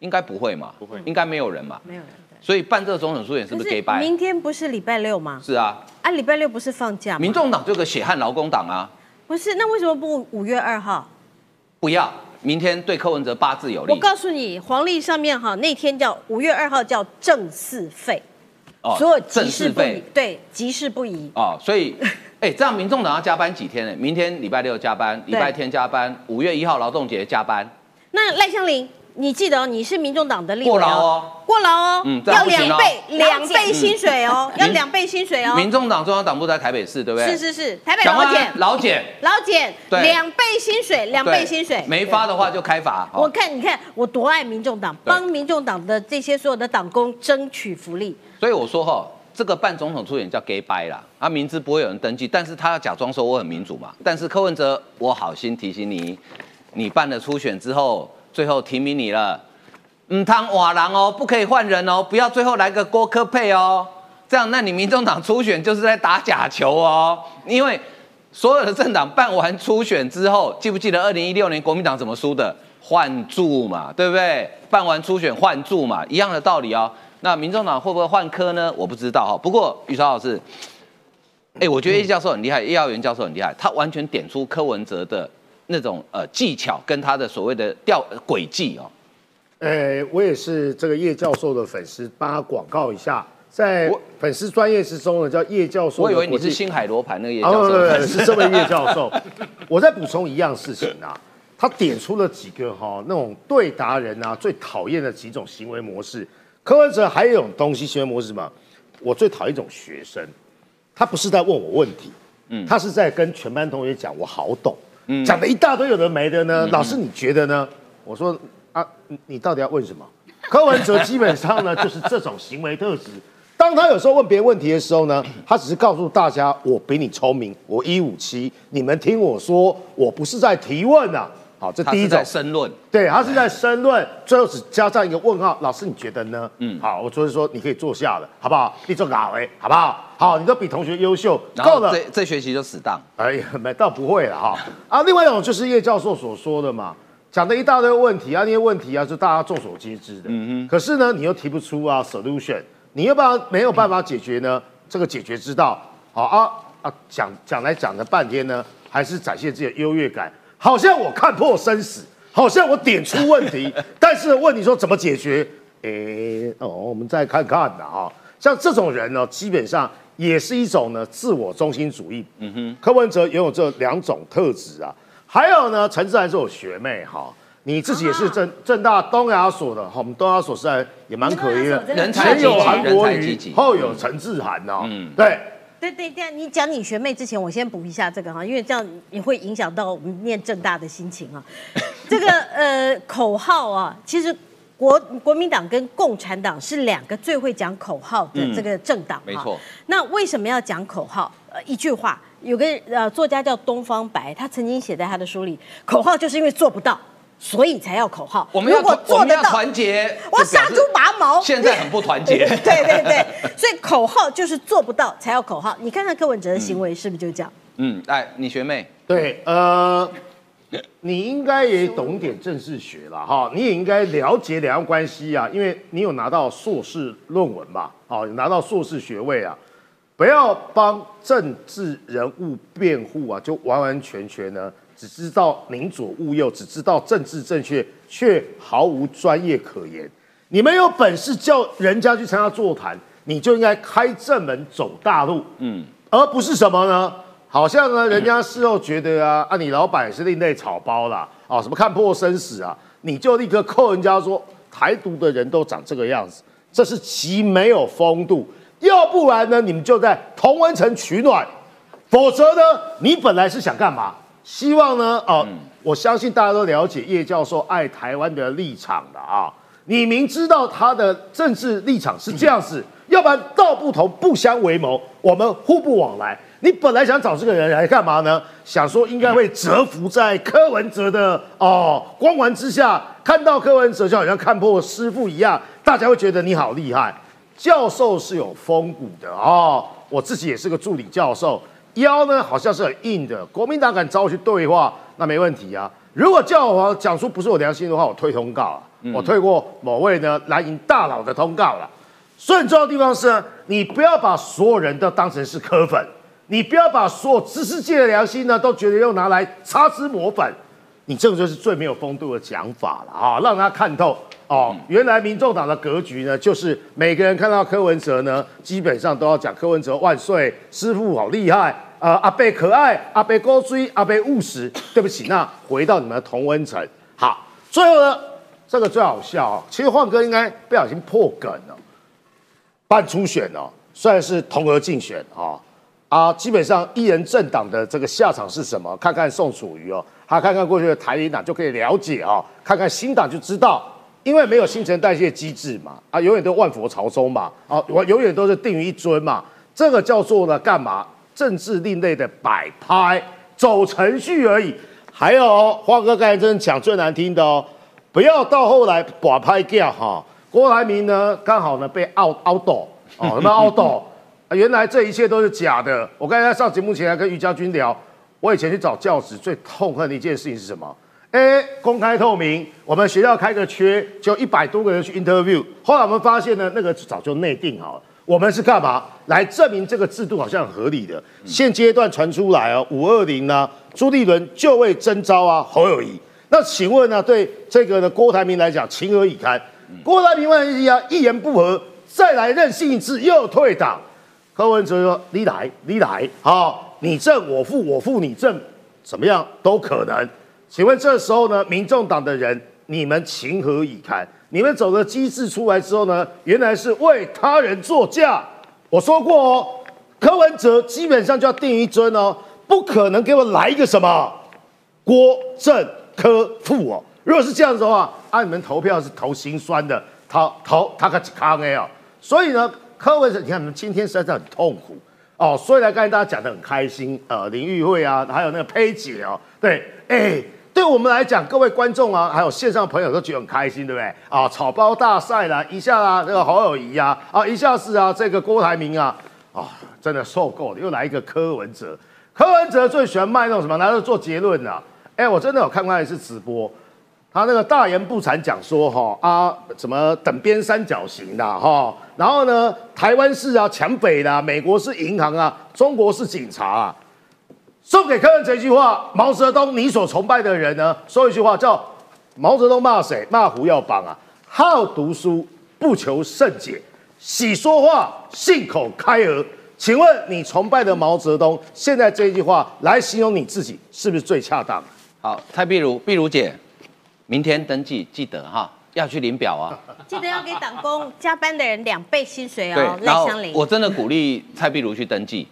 应该不会嘛？不会，应该没有人嘛？没有人。所以办这个总统初选是不是 gay 拜？明天不是礼拜六吗？是啊。啊，礼拜六不是放假？民众党这个血汗劳工党啊。不是，那为什么不五月二号？不要，明天对柯文哲八字有利。我告诉你，黄历上面哈那天叫五月二号叫正四废，所有正事废，对，吉事不宜。哦，所以。哎，这样民众党要加班几天呢？明天礼拜六加班，礼拜天加班，五月一号劳动节加班。那赖香林，你记得哦你是民众党的立委过劳哦，过劳哦，嗯，要两倍两倍薪水哦，要两倍薪水哦。民众党中央党部在台北市，对不对？是是是，台北老检老检老检，两倍薪水，两倍薪水，没发的话就开罚。我看你看我多爱民众党，帮民众党的这些所有的党工争取福利。所以我说哈。这个办总统初选叫 gay bye 啦，啊，名字不会有人登记，但是他要假装说我很民主嘛。但是柯文哲，我好心提醒你，你办了初选之后，最后提名你了，唔汤瓦郎哦，不可以换人哦，不要最后来个郭科配哦，这样那你民众党初选就是在打假球哦，因为所有的政党办完初选之后，记不记得二零一六年国民党怎么输的？换柱嘛，对不对？办完初选换柱嘛，一样的道理哦。那民众党会不会换科呢？我不知道哈。不过宇超老师，哎，我觉得叶教授很厉害，叶耀元教授很厉害，他完全点出柯文哲的那种呃技巧跟他的所谓的调轨迹哦。呃，我也是这个叶教授的粉丝，帮他广告一下，在粉丝专业之中呢，叫叶教授。我以为你是星海罗盘那个叶教授对，(laughs) 是这位叶教授。(laughs) 我再补充一样事情啊，他点出了几个哈那种对达人啊最讨厌的几种行为模式。柯文哲还有一种东西，行为模式什么？我最讨厌一种学生，他不是在问我问题，嗯，他是在跟全班同学讲我好懂，嗯，讲了一大堆有的没的呢。老师你觉得呢？我说啊，你到底要问什么？柯文哲基本上呢 (laughs) 就是这种行为特质。当他有时候问别人问题的时候呢，他只是告诉大家我比你聪明，我一五七，你们听我说，我不是在提问啊。好，这第一种申论，对他是在申论，最后只加上一个问号。老师，你觉得呢？嗯，好，我就是说你可以坐下了，好不好？你做哪位，好不好？好，你都比同学优秀，够了。这这学期就死当。哎呀，没倒不会了哈。啊，另外一种就是叶教授所说的嘛，讲的一大堆问题啊，那些问题啊，是大家众所皆知的。嗯嗯。可是呢，你又提不出啊 solution，你又不没有办法解决呢？这个解决之道，好啊啊，讲讲来讲了半天呢，还是展现自己的优越感。好像我看破生死，好像我点出问题，(laughs) 但是问你说怎么解决？诶，哦，我们再看看的哈。像这种人呢，基本上也是一种呢自我中心主义。嗯哼，柯文哲拥有这两种特质啊。还有呢，陈志涵是我学妹哈，你自己也是正正大东亚所的哈，我们东亚所是然也蛮可疑的，前有韩国瑜，后有陈志涵哦。嗯，对。对对对，你讲你学妹之前，我先补一下这个哈，因为这样也会影响到我们念正大的心情啊。这个呃口号啊，其实国国民党跟共产党是两个最会讲口号的这个政党。没错。那为什么要讲口号？呃，一句话，有个呃作家叫东方白，他曾经写在他的书里，口号就是因为做不到。所以才要口号。我们要做得到团结，我杀猪拔毛。现在很不团结。(laughs) 对对对，所以口号就是做不到才要口号。你看看柯文哲的行为是不是就这样？嗯，来，你学妹，对，呃，你应该也懂点政治学了哈，你也应该了解两岸关系啊，因为你有拿到硕士论文嘛，哦，有拿到硕士学位啊，不要帮政治人物辩护啊，就完完全全呢，只知道宁左勿右，只知道政治正确，却毫无专业可言。你们有本事叫人家去参加座谈，你就应该开正门走大路，嗯，而不是什么呢？好像呢，人家事后觉得啊，啊，你老板是另类草包啦，啊，什么看破生死啊，你就立刻扣人家说台独的人都长这个样子，这是极没有风度。要不然呢，你们就在同文层取暖，否则呢，你本来是想干嘛？希望呢，哦，我相信大家都了解叶教授爱台湾的立场的啊。你明知道他的政治立场是这样子，要不然道不同不相为谋，我们互不往来。你本来想找这个人来干嘛呢？想说应该会折服在柯文哲的哦光环之下，看到柯文哲就好像看破师傅一样，大家会觉得你好厉害。教授是有风骨的哦，我自己也是个助理教授，腰呢好像是很硬的。国民党敢找我去对话，那没问题啊。如果叫我讲出不是我良心的话，我退通告啊。我退过某位呢蓝营大佬的通告了。所以很重要的地方是呢，你不要把所有人都当成是柯粉。你不要把所有知识界的良心呢，都觉得要拿来擦脂抹粉，你这个就是最没有风度的讲法了啊！让他看透哦，原来民众党的格局呢，就是每个人看到柯文哲呢，基本上都要讲柯文哲万岁，师傅好厉害，呃，阿贝可爱，阿贝高追，阿贝务实。对不起，那回到你们的同温层。好，最后呢，这个最好笑啊！其实焕哥应该不小心破梗了，办初选哦，虽然是同额竞选啊。啊，基本上一人政党的这个下场是什么？看看宋楚瑜哦，他看看过去的台联党就可以了解啊，看看新党就知道，因为没有新陈代谢机制嘛，啊，永远都万佛朝宗嘛，啊，我永远都是定于一尊嘛，这个叫做呢干嘛？政治另类的摆拍，走程序而已。还有花哥刚才真的讲最难听的哦，不要到后来把拍掉哈。郭台铭呢，刚好呢被 out out 掉哦，什么凹斗？啊，原来这一切都是假的。我刚才上节目前还跟于家军聊，我以前去找教职最痛恨的一件事情是什么？哎，公开透明，我们学校开个缺，就一百多个人去 interview。后来我们发现呢，那个早就内定好了。我们是干嘛？来证明这个制度好像很合理的。现阶段传出来哦，五二零呢，朱立伦就位征召啊侯友谊。那请问呢，对这个呢郭台铭来讲情何以堪？郭台铭万一啊一言不合，再来任性一次又退党。柯文哲说：“你来，你来，好，你正我负，我负你正，怎么样都可能。请问这时候呢，民众党的人，你们情何以堪？你们走的机制出来之后呢，原来是为他人作嫁。我说过哦，柯文哲基本上就要定一尊哦，不可能给我来一个什么郭正科富哦。如果是这样子的话，啊，你们投票是投心酸的，投投他个康 A 哦。所以呢。”柯文哲，你看你们今天实在是很痛苦哦。所以刚才大家讲的很开心，呃，林玉慧啊，还有那个佩姐哦，对，哎，对我们来讲，各位观众啊，还有线上朋友都觉得很开心，对不对？啊，草包大赛啦，一下啊，这个侯友谊啊，啊，一下是啊，这个郭台铭啊，啊，真的受够了，又来一个柯文哲。柯文哲最喜欢卖那种什么，拿着做结论的。哎，我真的有看过一次直播。他那个大言不惭讲说哈啊什么等边三角形的哈，然后呢台湾是啊强北的，美国是银行啊，中国是警察啊。送给客人这句话，毛泽东你所崇拜的人呢，说一句话叫毛泽东骂谁？骂胡耀邦啊，好读书不求甚解，喜说话信口开河。请问你崇拜的毛泽东，现在这一句话来形容你自己，是不是最恰当？好，蔡碧如，碧如姐。明天登记，记得哈，要去领表啊！(laughs) 记得要给党工加班的人两倍薪水哦。赖香林，我真的鼓励蔡碧如去登记，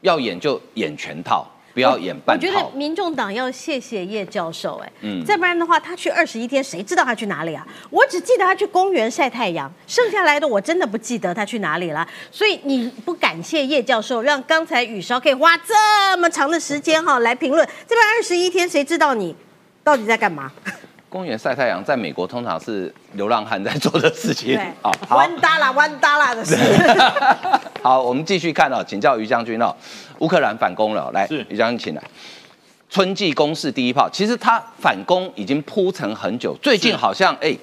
要演就演全套，不要演半套。我觉得民众党要谢谢叶教授，哎，嗯，再不然的话，他去二十一天，谁知道他去哪里啊？我只记得他去公园晒太阳，剩下来的我真的不记得他去哪里了。所以你不感谢叶教授，让刚才雨烧可以花这么长的时间哈来评论，这边二十一天，谁知道你到底在干嘛？公园晒太阳，在美国通常是流浪汉在做的事情。对好，好弯达啦弯达啦的事。(laughs) 好，我们继续看哦，请教于将军哦，乌克兰反攻了，来，于将军请来。春季攻势第一炮，其实他反攻已经铺陈很久，最近好像哎，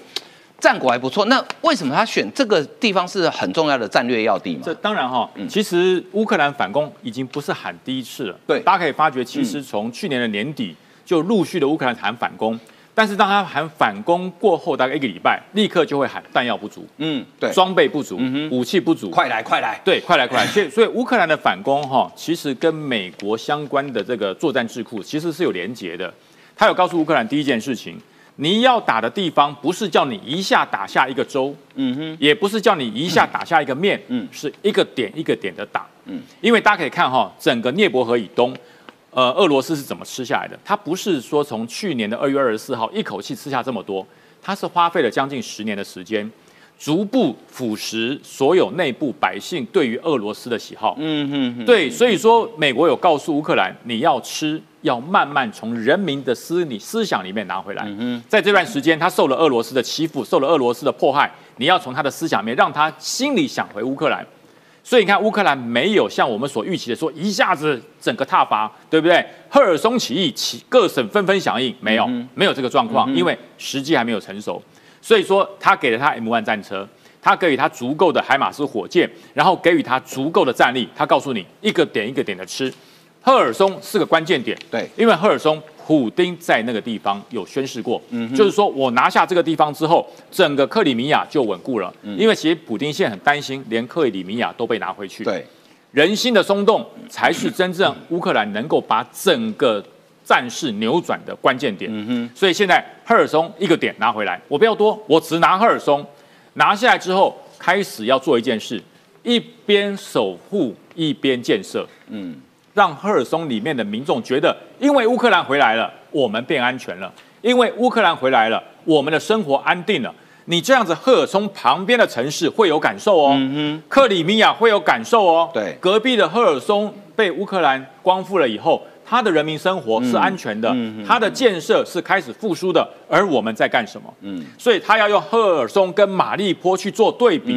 战果还不错。那为什么他选这个地方是很重要的战略要地嘛？这当然哈，其实乌克兰反攻已经不是喊第一次了。对，大家可以发觉，其实从去年的年底就陆续的乌克兰喊反攻。但是当他喊反攻过后，大概一个礼拜，立刻就会喊弹药不足，嗯，对，装备不足，武器不足，快来快来，对，快来快来。所以 (laughs) 所以乌克兰的反攻哈，其实跟美国相关的这个作战智库其实是有连结的。他有告诉乌克兰第一件事情，你要打的地方不是叫你一下打下一个州，嗯哼，也不是叫你一下打下一个面，嗯，是一个点一个点的打，嗯，因为大家可以看哈，整个涅伯河以东。呃，俄罗斯是怎么吃下来的？它不是说从去年的二月二十四号一口气吃下这么多，它是花费了将近十年的时间，逐步腐蚀所有内部百姓对于俄罗斯的喜好。嗯嗯，对，所以说美国有告诉乌克兰，你要吃，要慢慢从人民的思你思想里面拿回来。嗯在这段时间，他受了俄罗斯的欺负，受了俄罗斯的迫害，你要从他的思想里面让他心里想回乌克兰。所以你看，乌克兰没有像我们所预期的说一下子整个踏伐，对不对？赫尔松起义，起各省纷纷响应，没有，没有这个状况，因为时机还没有成熟。所以说，他给了他 M1 战车，他给予他足够的海马斯火箭，然后给予他足够的战力。他告诉你，一个点一个点的吃。赫尔松是个关键点，对，因为赫尔松。普丁在那个地方有宣誓过，就是说我拿下这个地方之后，整个克里米亚就稳固了。因为其实普丁现在很担心，连克里米亚都被拿回去。对，人心的松动才是真正乌克兰能够把整个战事扭转的关键点。所以现在赫尔松一个点拿回来，我不要多，我只拿赫尔松。拿下来之后，开始要做一件事，一边守护一边建设。嗯。让赫尔松里面的民众觉得，因为乌克兰回来了，我们变安全了；因为乌克兰回来了，我们的生活安定了。你这样子，赫尔松旁边的城市会有感受哦，克里米亚会有感受哦。对，隔壁的赫尔松被乌克兰光复了以后，他的人民生活是安全的，他的建设是开始复苏的。而我们在干什么？嗯，所以他要用赫尔松跟马利坡去做对比，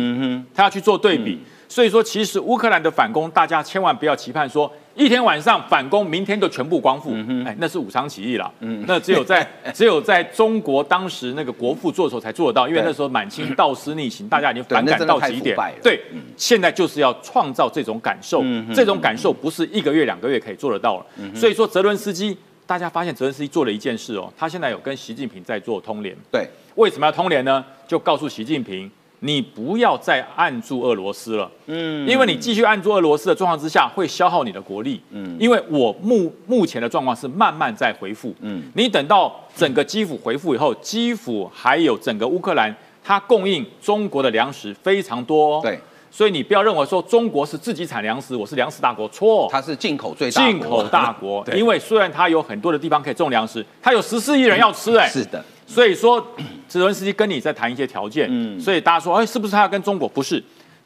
他要去做对比。所以说，其实乌克兰的反攻，大家千万不要期盼说。一天晚上反攻，明天就全部光复，哎，那是武昌起义了。那只有在 (laughs) 只有在中国当时那个国父做的时候才做得到，因为那时候满清道师逆行，大家已经反感到极点。对，现在就是要创造这种感受，这种感受不是一个月两个月可以做得到了。所以说，泽伦斯基，大家发现泽伦斯基做了一件事哦，他现在有跟习近平在做通联。对，为什么要通联呢？就告诉习近平。你不要再按住俄罗斯了，嗯，因为你继续按住俄罗斯的状况之下，会消耗你的国力，嗯，因为我目目前的状况是慢慢在回复，嗯，你等到整个基辅回复以后，基辅还有整个乌克兰，它供应中国的粮食非常多，对，所以你不要认为说中国是自己产粮食，我是粮食大国，错，它是进口最大进口大国，(laughs) 因为虽然它有很多的地方可以种粮食，它有十四亿人要吃，哎，是的。所以说，(clears throat) 泽伦斯基跟你在谈一些条件，嗯，所以大家说，哎，是不是他要跟中国？不是，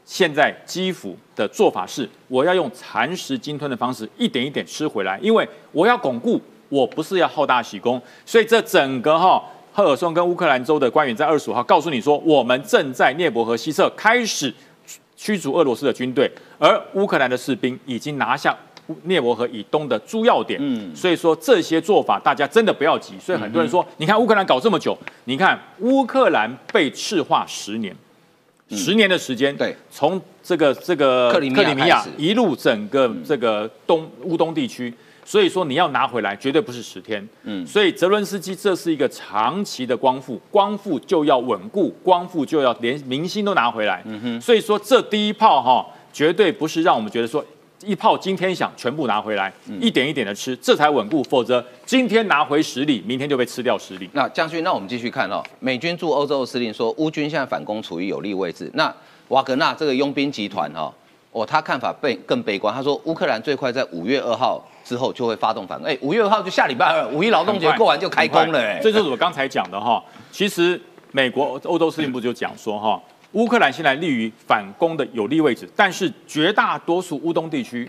现在基辅的做法是，我要用蚕食鲸吞的方式，一点一点吃回来，因为我要巩固，我不是要好大喜功。所以这整个哈，赫尔松跟乌克兰州的官员在二十五号告诉你说，我们正在涅伯河西侧开始驱逐俄罗斯的军队，而乌克兰的士兵已经拿下。涅伯河以东的主要点，嗯，所以说这些做法大家真的不要急。所以很多人说，你看乌克兰搞这么久，你看乌克兰被赤化十年，十年的时间，对，从这个这个克里米亚一路整个这个东乌东地区，所以说你要拿回来绝对不是十天，嗯，所以泽伦斯基这是一个长期的光复，光复就要稳固，光复就要连明星都拿回来，嗯哼，所以说这第一炮哈，绝对不是让我们觉得说。一炮惊天响，全部拿回来，一点一点的吃，这才稳固。否则今天拿回十里，明天就被吃掉十里。那将军，那我们继续看哦。美军驻欧洲司令说，乌军现在反攻处于有利位置。那瓦格纳这个佣兵集团哈，哦，他看法悲更悲观。他说，乌克兰最快在五月二号之后就会发动反攻。哎，五月二号就下礼拜二，五一劳动节过完就开工了。哎，这就是我刚才讲的哈。其实美国欧洲司令部就讲说哈。乌克兰现在立于反攻的有利位置，但是绝大多数乌东地区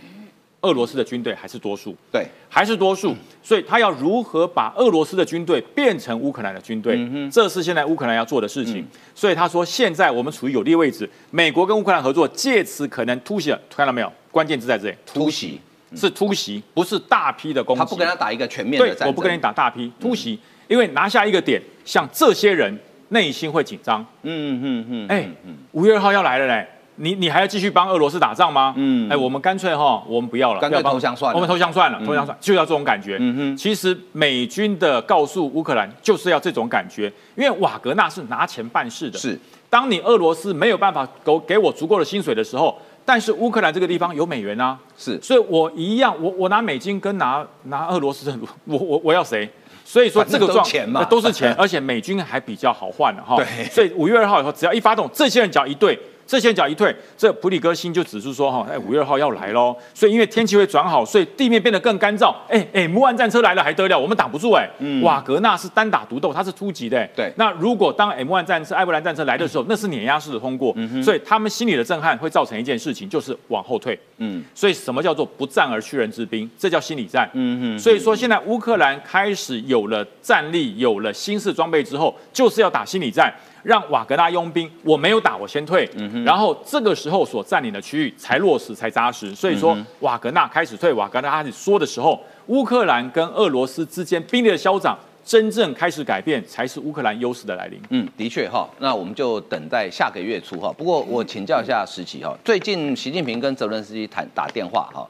俄罗斯的军队还是多数，对，还是多数，所以他要如何把俄罗斯的军队变成乌克兰的军队，这是现在乌克兰要做的事情。所以他说，现在我们处于有利位置，美国跟乌克兰合作，借此可能突袭，看到没有？关键字在这里，突袭。是突袭，不是大批的攻击。他不跟他打一个全面的战争，我不跟你打大批突袭，因为拿下一个点，像这些人内心会紧张。嗯嗯嗯，哎，五月二号要来了嘞。你你还要继续帮俄罗斯打仗吗？嗯，哎，我们干脆哈，我们不要了，干脆投降算了，我们投降算了，投降算就要这种感觉。嗯哼，其实美军的告诉乌克兰就是要这种感觉，因为瓦格纳是拿钱办事的。是，当你俄罗斯没有办法给给我足够的薪水的时候，但是乌克兰这个地方有美元啊，是，所以我一样，我我拿美金跟拿拿俄罗斯，我我我要谁？所以说这个状钱嘛，都是钱，而且美军还比较好换的哈。(laughs) 对，所以五月二号以后，只要一发动，这些人只要一对。这些脚一退，这普里戈辛就指出说哈，哎，五月二号要来喽，所以因为天气会转好，所以地面变得更干燥。哎哎，M 1战车来了还得了，我们挡不住哎。瓦格纳是单打独斗，他是突击的。对，那如果当 M 1战车、埃布兰战车来的时候，那是碾压式的通过，所以他们心里的震撼会造成一件事情，就是往后退。嗯，所以什么叫做不战而屈人之兵？这叫心理战。嗯嗯，所以说现在乌克兰开始有了战力，有了新式装备之后，就是要打心理战。让瓦格纳佣兵，我没有打，我先退，嗯然后这个时候所占领的区域才落实，才扎实。所以说，瓦格纳开始退，瓦格纳开始说的时候，乌克兰跟俄罗斯之间兵力的消长真正开始改变，才是乌克兰优势的来临。嗯，的确哈，那我们就等待下个月初哈。不过我请教一下石奇哈，最近习近平跟泽伦斯基谈打电话哈，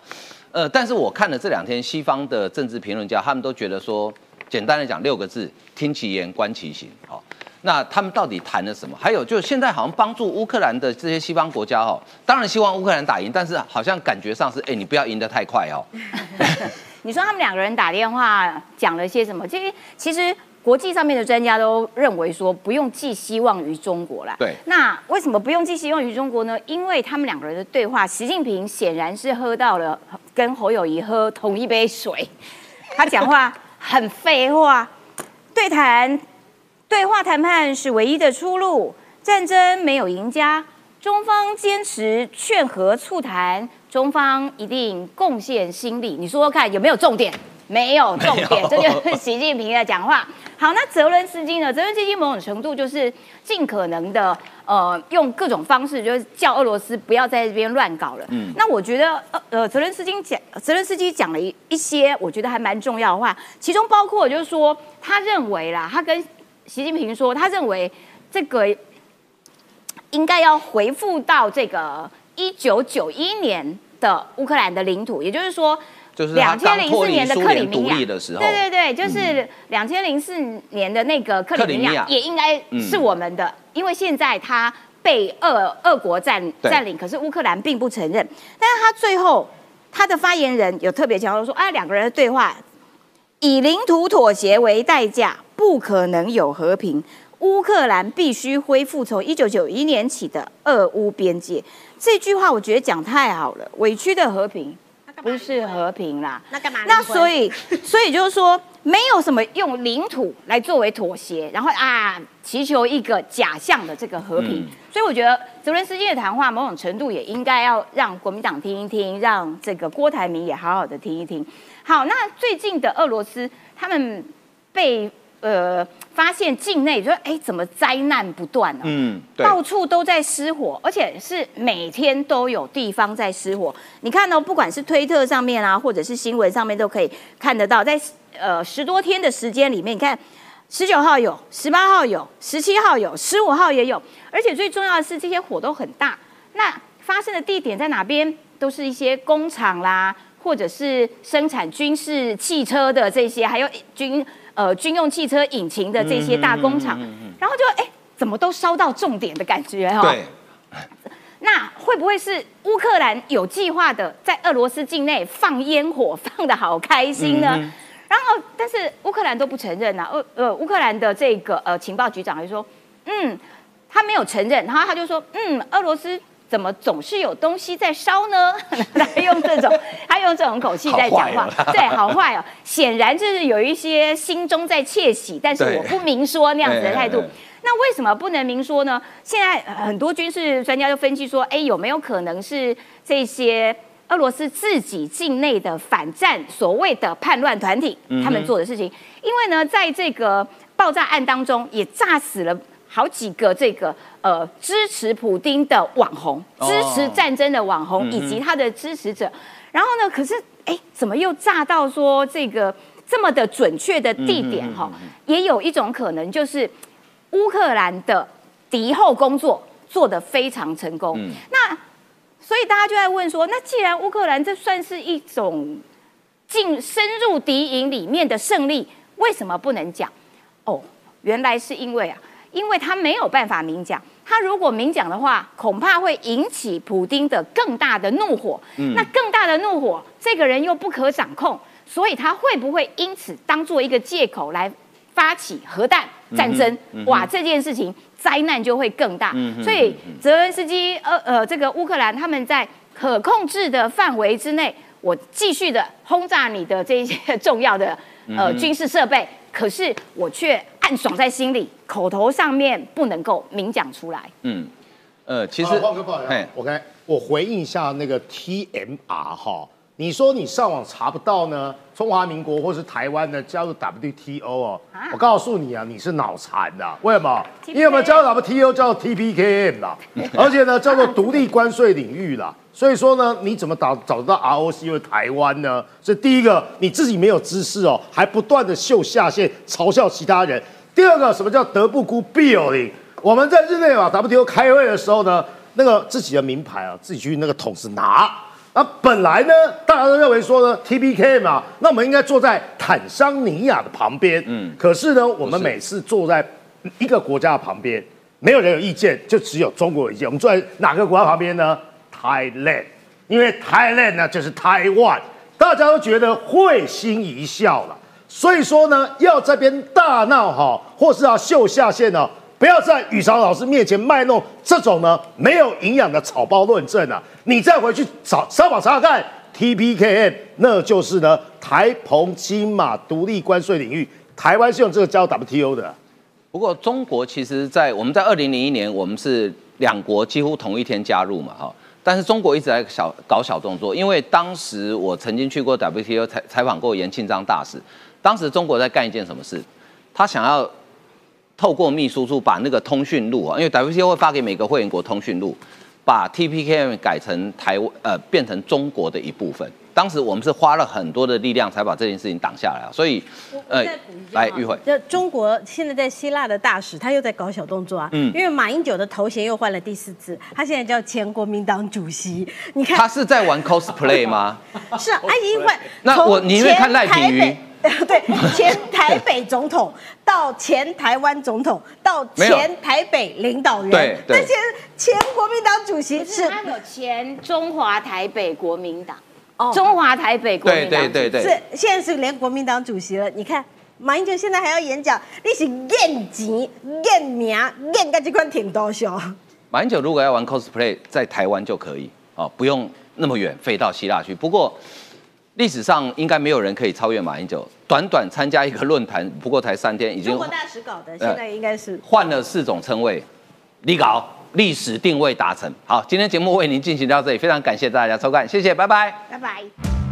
呃，但是我看了这两天西方的政治评论家，他们都觉得说，简单的讲六个字：听其言，观其行。好。那他们到底谈了什么？还有就是现在好像帮助乌克兰的这些西方国家哦，当然希望乌克兰打赢，但是好像感觉上是哎，你不要赢得太快哦。(laughs) 你说他们两个人打电话讲了些什么？其实其实国际上面的专家都认为说不用寄希望于中国啦。对。那为什么不用寄希望于中国呢？因为他们两个人的对话，习近平显然是喝到了跟侯友谊喝同一杯水，他讲话很废话，对谈。对话谈判是唯一的出路，战争没有赢家。中方坚持劝和促谈，中方一定贡献心力。你说说看，有没有重点？没有重点，这就是习近平的讲话。好，那泽伦斯基呢？泽伦斯基某种程度就是尽可能的，呃，用各种方式，就是叫俄罗斯不要在这边乱搞了。嗯，那我觉得，呃呃，泽伦斯基讲，泽伦斯基讲了一一些，我觉得还蛮重要的话，其中包括就是说，他认为啦，他跟习近平说，他认为这个应该要回复到这个一九九一年的乌克兰的领土，也就是说，就是两千零四年的克里米亚。的时候，对对对，就是两千零四年的那个克里米亚。也应该是我们的，因为现在他被俄俄国占占领，可是乌克兰并不承认。但是他最后他的发言人有特别强调说，啊，两个人的对话以领土妥协为代价。不可能有和平，乌克兰必须恢复从一九九一年起的俄乌边界。这句话我觉得讲太好了，委屈的和平不是和平啦。那干嘛？那所以，所以就是说，没有什么用领土来作为妥协，然后啊，祈求一个假象的这个和平。所以我觉得泽连斯基的谈话，某种程度也应该要让国民党听一听，让这个郭台铭也好好的听一听。好，那最近的俄罗斯，他们被。呃，发现境内就说，哎，怎么灾难不断呢？嗯，到处都在失火，而且是每天都有地方在失火。你看到，不管是推特上面啊，或者是新闻上面，都可以看得到，在呃十多天的时间里面，你看十九号有，十八号有，十七号有，十五号也有，而且最重要的是，这些火都很大。那发生的地点在哪边？都是一些工厂啦，或者是生产军事汽车的这些，还有军。呃，军用汽车引擎的这些大工厂，然后就哎，怎么都烧到重点的感觉哈？对。那会不会是乌克兰有计划的在俄罗斯境内放烟火，放的好开心呢？然后，但是乌克兰都不承认呐。呃呃，乌克兰的这个呃情报局长就说，嗯，他没有承认。然后他就说，嗯，俄罗斯。怎么总是有东西在烧呢？(laughs) 他用这种，他用这种口气在讲话，(laughs) 对，好坏哦。显然就是有一些心中在窃喜，但是我不明说那样子的态度。那为什么不能明说呢？现在很多军事专家就分析说，哎，有没有可能是这些俄罗斯自己境内的反战所谓的叛乱团体他们做的事情。因为呢，在这个爆炸案当中，也炸死了好几个这个呃支持普丁的网红，哦支持战争的网红以及他的支持者。然后呢，可是哎，怎么又炸到说这个这么的准确的地点哈？也有一种可能就是乌克兰的敌后工作做得非常成功。嗯那所以大家就在问说，那既然乌克兰这算是一种进深入敌营里面的胜利，为什么不能讲？哦，原来是因为啊，因为他没有办法明讲。他如果明讲的话，恐怕会引起普丁的更大的怒火。嗯那更大的怒火，这个人又不可掌控，所以他会不会因此当做一个借口来发起核弹战争？哇，这件事情灾难就会更大。嗯所以泽恩斯基呃呃，这个乌克兰他们在可控制的范围之内，我继续的轰炸你的这些 (laughs) 重要的呃军事设备，可是我却暗爽在心里，口头上面不能够明讲出来。嗯，呃，其实好浩哥不好意思嘿，我刚我回应一下那个 TMR 哈，你说你上网查不到呢，中华民国或是台湾呢加入 WTO 哦，我告诉你啊，你是脑残的，为什么？因为我们加入 WTO 叫做 TPKM 啦，而且呢叫做独立关税领域啦。所以说呢，你怎么找找得到 ROC 为台湾呢？所以第一个，你自己没有知识哦，还不断的秀下限，嘲笑其他人。第二个，什么叫德不孤必有邻？我们在日内瓦 WTO 开会的时候呢，那个自己的名牌啊，自己去那个桶子拿。那本来呢，大家都认为说呢，TPK 嘛，那我们应该坐在坦桑尼亚的旁边。嗯，可是呢，我们每次坐在一个国家的旁边，没有人有意见，就只有中国有意见。我们坐在哪个国家旁边呢？Thailand，因为 Thailand 呢就是台湾，大家都觉得会心一笑了。所以说呢，要这边大闹哈，或是要秀下限呢，不要在宇潮老师面前卖弄这种呢没有营养的草包论证啊！你再回去找上网查看，TPKN，那就是呢台澎金马独立关税领域，台湾是用这个叫 WTO 的。不过中国其实在，我们在二零零一年，我们是两国几乎同一天加入嘛，哈。但是中国一直在小搞小动作，因为当时我曾经去过 WTO 采采访过严庆章大使，当时中国在干一件什么事？他想要透过秘书处把那个通讯录啊，因为 WTO 会发给每个会员国通讯录，把 TPKM 改成台呃变成中国的一部分。当时我们是花了很多的力量才把这件事情挡下来啊，所以呃，来玉慧。这中国现在在希腊的大使，他又在搞小动作啊。嗯因为马英九的头衔又换了第四次，他现在叫前国民党主席。你看，他是在玩 cosplay 吗？(laughs) 是啊，他已经换。那我宁愿看赖品妤。(laughs) 对，前台北总统到前台湾总统到前台北领导人，对对那些前国民党主席是他有前中华台北国民党，中华台北国民党对对对对是现在是连国民党主席了。你看马英九现在还要演讲，你是验钱、验名、验个这款挺多小。马英九如果要玩 cosplay，在台湾就可以哦，不用那么远飞到希腊去。不过历史上应该没有人可以超越马英九，短短参加一个论坛，不过才三天，已经中国大使搞的，现在应该是换了四种称谓，立稿历史定位达成。好，今天节目为您进行到这里，非常感谢大家收看，谢谢，拜拜。拜拜。